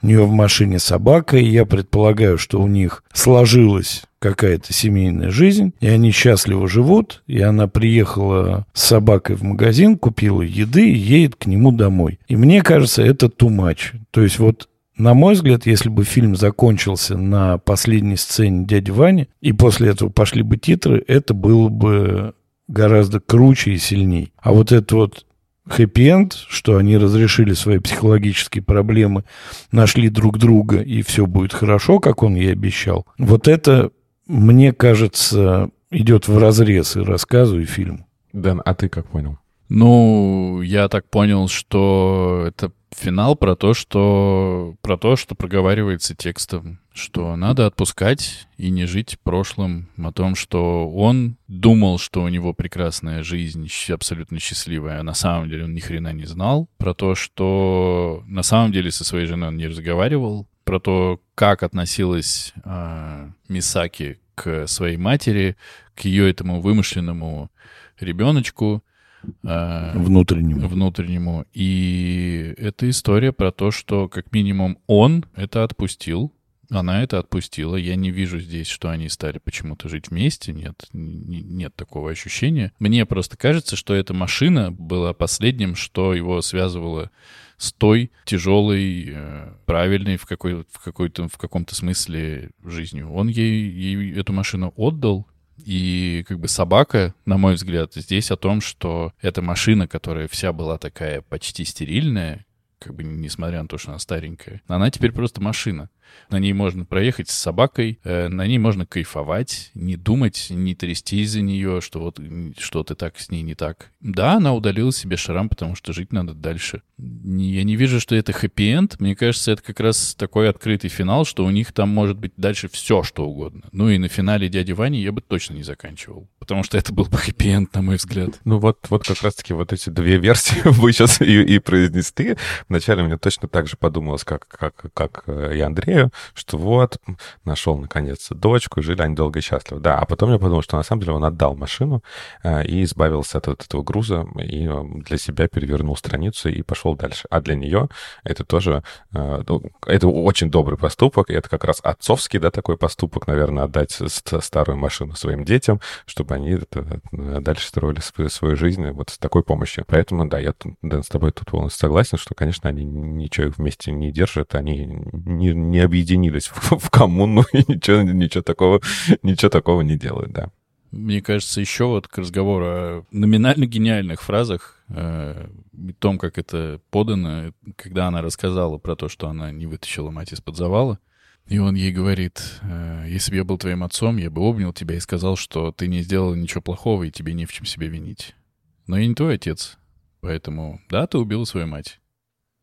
[SPEAKER 2] У нее в машине собака, и я предполагаю, что у них сложилась какая-то семейная жизнь, и они счастливо живут, и она приехала с собакой в магазин, купила еды и едет к нему домой. И мне кажется, это too much. То есть вот на мой взгляд, если бы фильм закончился на последней сцене дяди Вани, и после этого пошли бы титры, это было бы гораздо круче и сильней. А вот это вот хэппи-энд, что они разрешили свои психологические проблемы, нашли друг друга, и все будет хорошо, как он и обещал. Вот это, мне кажется, идет в разрез и рассказу, и фильму.
[SPEAKER 3] Дэн, а ты как понял?
[SPEAKER 1] Ну, я так понял, что это финал про то, что про то, что проговаривается текстом, что надо отпускать и не жить прошлым, о том, что он думал, что у него прекрасная жизнь, абсолютно счастливая, а на самом деле он ни хрена не знал, про то, что на самом деле со своей женой он не разговаривал, про то, как относилась а, Мисаки к своей матери, к ее этому вымышленному ребеночку, э,
[SPEAKER 2] Внутреннему.
[SPEAKER 1] внутреннему. И это история про то, что как минимум он это отпустил, она это отпустила. Я не вижу здесь, что они стали почему-то жить вместе. Нет, нет такого ощущения. Мне просто кажется, что эта машина была последним, что его связывало с той тяжелой, э, правильной в, какой, в, какой-то, в каком-то смысле жизнью. Он ей, ей эту машину отдал, и как бы собака, на мой взгляд, здесь о том, что эта машина, которая вся была такая почти стерильная, как бы несмотря на то, что она старенькая, она теперь просто машина. На ней можно проехать с собакой, э, на ней можно кайфовать, не думать, не трясти из-за нее, что вот что-то так с ней не так. Да, она удалила себе шрам, потому что жить надо дальше. Я не вижу, что это хэппи-энд. Мне кажется, это как раз такой открытый финал, что у них там может быть дальше все, что угодно. Ну и на финале «Дяди Вани» я бы точно не заканчивал. Потому что это был бы хэппи-энд, на мой взгляд.
[SPEAKER 3] Ну вот, вот как раз-таки вот эти две версии вы сейчас и, и произнесли. Вначале мне точно так же подумалось, как, как, как э, и Андрею, что вот, нашел наконец дочку, и жили они долго и счастливо. Да, а потом я подумал, что на самом деле он отдал машину э, и избавился от, вот этого груза, и э, для себя перевернул страницу и пошел дальше. А для нее это тоже, ну, это очень добрый поступок, и это как раз отцовский, да, такой поступок, наверное, отдать старую машину своим детям, чтобы они дальше строили свою, жизнь вот с такой помощью. Поэтому, да, я Дэн, с тобой тут полностью согласен, что, конечно, они ничего их вместе не держат, они не, не объединились в, в коммуну и ничего, ничего, такого, ничего такого не делают, да.
[SPEAKER 1] Мне кажется, еще вот к разговору о номинально гениальных фразах, э, и том, как это подано, когда она рассказала про то, что она не вытащила мать из-под завала, и он ей говорит, э, если бы я был твоим отцом, я бы обнял тебя и сказал, что ты не сделал ничего плохого, и тебе не в чем себя винить. Но я не твой отец, поэтому, да, ты убил свою мать.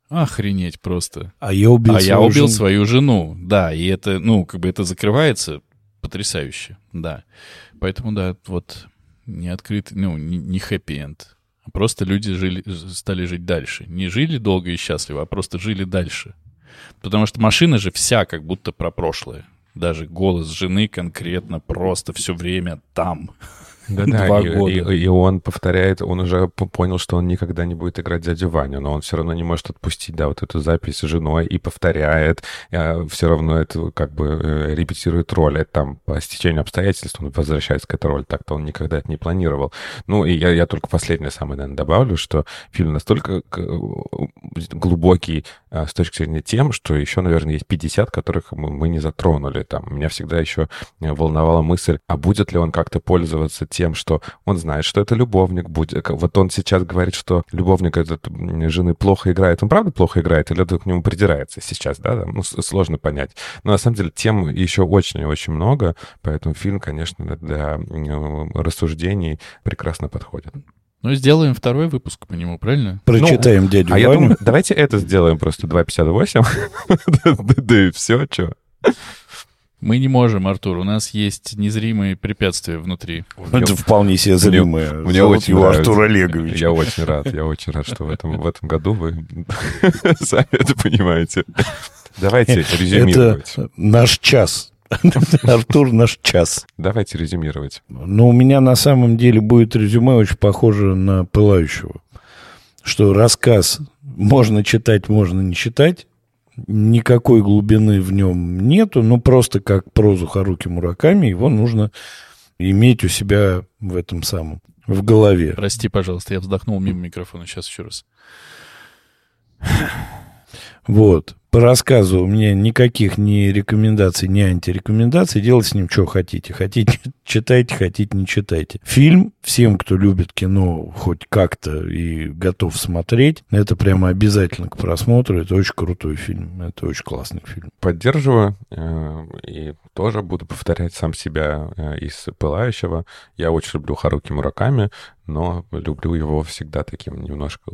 [SPEAKER 1] Охренеть просто.
[SPEAKER 2] А я убил
[SPEAKER 1] а я
[SPEAKER 2] свою
[SPEAKER 1] убил
[SPEAKER 2] жену.
[SPEAKER 1] свою жену, да, и это, ну, как бы это закрывается потрясающе, да. Поэтому, да, вот не открытый, ну, не, не хэппи-энд. А Просто люди жили, стали жить дальше. Не жили долго и счастливо, а просто жили дальше. Потому что машина же вся как будто про прошлое. Даже голос жены конкретно просто все время там.
[SPEAKER 3] Да-да,
[SPEAKER 1] Два
[SPEAKER 3] и,
[SPEAKER 1] года.
[SPEAKER 3] И, и он повторяет, он уже понял, что он никогда не будет играть дядю Ваню, но он все равно не может отпустить, да, вот эту запись с женой и повторяет, все равно это как бы э, репетирует роль, это там по стечению обстоятельств он возвращается к этой роли, так-то он никогда это не планировал. Ну, и я, я только последнее самое, наверное, добавлю, что фильм настолько к- глубокий а, с точки зрения тем, что еще, наверное, есть 50, которых мы, не затронули. Там меня всегда еще э, волновала мысль, а будет ли он как-то пользоваться тем, что он знает, что это любовник будет. Вот он сейчас говорит, что любовник этот жены плохо играет. Он правда плохо играет или это к нему придирается сейчас, да? Ну, сложно понять. Но на самом деле тем еще очень и очень много, поэтому фильм, конечно, для рассуждений прекрасно подходит.
[SPEAKER 1] Ну, сделаем второй выпуск по нему, правильно?
[SPEAKER 2] Прочитаем дядю
[SPEAKER 3] А я
[SPEAKER 2] Ваню.
[SPEAKER 3] думаю, давайте это сделаем просто 2.58. Да да и все, что.
[SPEAKER 1] Мы не можем, Артур. У нас есть незримые препятствия внутри.
[SPEAKER 2] Это вполне себе зримое.
[SPEAKER 3] Мне очень
[SPEAKER 2] его. Артур Олегович.
[SPEAKER 3] Я очень рад, я очень рад, что в этом, в этом году вы сами это понимаете. Давайте резюмировать.
[SPEAKER 2] Это наш час. Артур наш час.
[SPEAKER 3] Давайте резюмировать.
[SPEAKER 2] Но у меня на самом деле будет резюме очень похоже на «Пылающего». Что рассказ можно читать, можно не читать. Никакой глубины в нем нету. Ну, просто как прозу Харуки Мураками, его нужно иметь у себя в этом самом, в голове.
[SPEAKER 1] Прости, пожалуйста, я вздохнул мимо микрофона. Сейчас еще раз.
[SPEAKER 2] Вот. По рассказу меня никаких ни рекомендаций, ни антирекомендаций. Делайте с ним что хотите. Хотите читайте, хотите не читайте. Фильм всем, кто любит кино хоть как-то и готов смотреть, это прямо обязательно к просмотру. Это очень крутой фильм. Это очень классный фильм.
[SPEAKER 3] Поддерживаю э, и тоже буду повторять сам себя э, из «Пылающего». Я очень люблю Харуки Мураками, но люблю его всегда таким немножко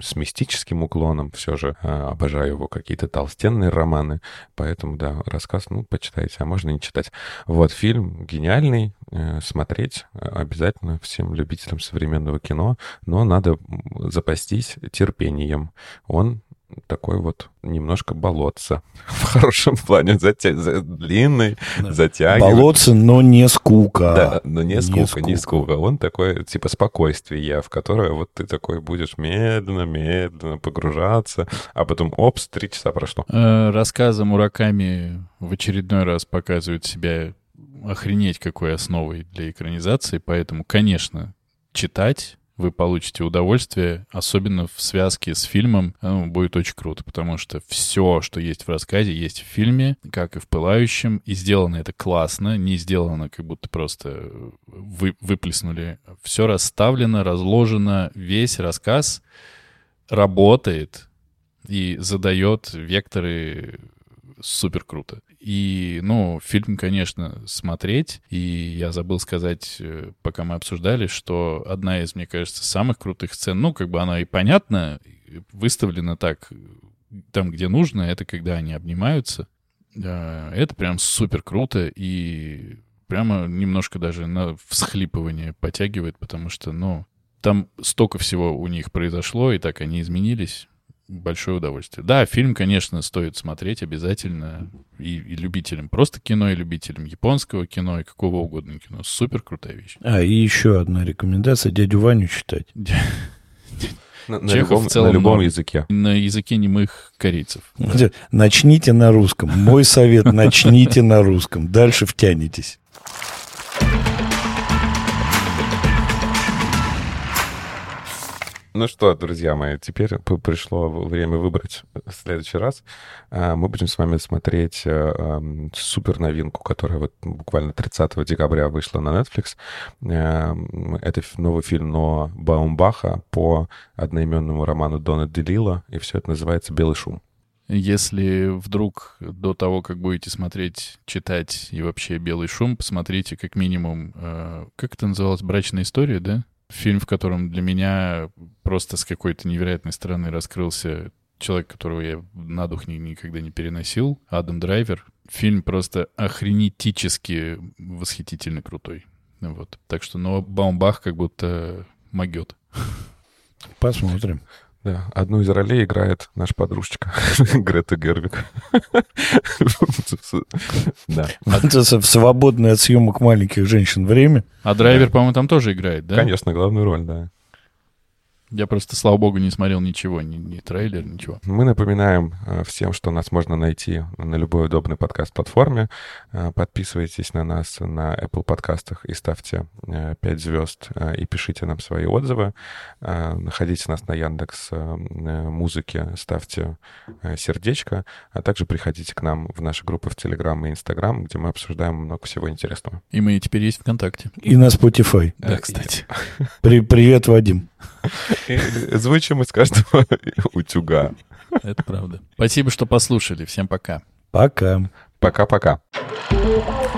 [SPEAKER 3] с мистическим уклоном. Все же э, обожаю его какие-то толстенные романы. Поэтому, да, рассказ, ну, почитайте, а можно не читать. Вот, фильм гениальный, э, смотреть обязательно всем любителям современного кино, но надо запастись терпением. Он такой вот немножко болотца. В хорошем плане. Затя... за- Длинный,
[SPEAKER 2] Да.
[SPEAKER 3] затягивает.
[SPEAKER 2] Болотце, но не скука.
[SPEAKER 3] Да, но не
[SPEAKER 2] Не
[SPEAKER 3] скука, не
[SPEAKER 2] скука.
[SPEAKER 3] скука. Он такой, типа, спокойствие, в которое вот ты такой будешь медленно-медленно погружаться, а потом, опс, три часа прошло.
[SPEAKER 1] Э, Рассказы Мураками в очередной раз показывают себя охренеть какой основой для экранизации, поэтому, конечно, читать вы получите удовольствие, особенно в связке с фильмом, ну, будет очень круто, потому что все, что есть в рассказе, есть в фильме, как и в «Пылающем», и сделано это классно, не сделано как будто просто вы, выплеснули. Все расставлено, разложено, весь рассказ работает и задает векторы супер круто. И, ну, фильм, конечно, смотреть. И я забыл сказать, э, пока мы обсуждали, что одна из, мне кажется, самых крутых сцен, ну, как бы она и понятна, выставлена так, там, где нужно, это когда они обнимаются. Это прям супер круто и прямо немножко даже на всхлипывание потягивает, потому что, ну, там столько всего у них произошло, и так они изменились. Большое удовольствие. Да, фильм, конечно, стоит смотреть обязательно и, и любителям просто кино, и любителям японского кино, и какого угодно кино. Супер крутая вещь.
[SPEAKER 2] А, и еще одна рекомендация. Дядю Ваню читать.
[SPEAKER 3] На, на
[SPEAKER 1] Чехов
[SPEAKER 3] любом,
[SPEAKER 1] в целом
[SPEAKER 3] на любом
[SPEAKER 1] норм.
[SPEAKER 3] языке.
[SPEAKER 1] На языке немых корейцев.
[SPEAKER 2] Начните на русском. Мой совет, начните на русском. Дальше втянетесь.
[SPEAKER 3] Ну что, друзья мои, теперь пришло время выбрать в следующий раз. А, Мы будем с вами смотреть э, супер новинку, которая вот буквально 30 декабря вышла на Netflix. Эм, Это новый фильм Ноа Баумбаха по одноименному роману Дона Делила, и все это называется «Белый шум».
[SPEAKER 1] Если вдруг до того, как будете смотреть, читать и вообще «Белый шум», посмотрите как минимум, э, как это называлось, «Брачная история», да? Фильм, в котором для меня просто с какой-то невероятной стороны раскрылся человек, которого я на дух ни- никогда не переносил, Адам Драйвер. Фильм просто охренетически восхитительно крутой. Вот. Так что, но Баумбах как будто могет.
[SPEAKER 2] Посмотрим.
[SPEAKER 3] Да, одну из ролей играет наша подружечка Грета Гервик. Да,
[SPEAKER 2] Это в свободное от съемок маленьких женщин время.
[SPEAKER 1] А Драйвер, по-моему, там тоже играет, да?
[SPEAKER 3] конечно, главную роль, да.
[SPEAKER 1] Я просто, слава богу, не смотрел ничего, ни, ни трейлер, ничего.
[SPEAKER 3] Мы напоминаем э, всем, что нас можно найти на любой удобной подкаст-платформе. Э, Подписывайтесь на нас на Apple подкастах и ставьте 5 звезд э, и пишите нам свои отзывы. Находите нас на Яндекс музыке, ставьте сердечко, а также приходите к нам в наши группы в Телеграм и Инстаграм, где мы обсуждаем много всего интересного.
[SPEAKER 1] И мы теперь есть ВКонтакте.
[SPEAKER 2] И на Spotify.
[SPEAKER 1] Да, кстати.
[SPEAKER 2] При- привет, Вадим.
[SPEAKER 3] Звучим из каждого утюга.
[SPEAKER 1] Это правда. Спасибо, что послушали. Всем пока.
[SPEAKER 2] Пока.
[SPEAKER 3] Пока-пока.「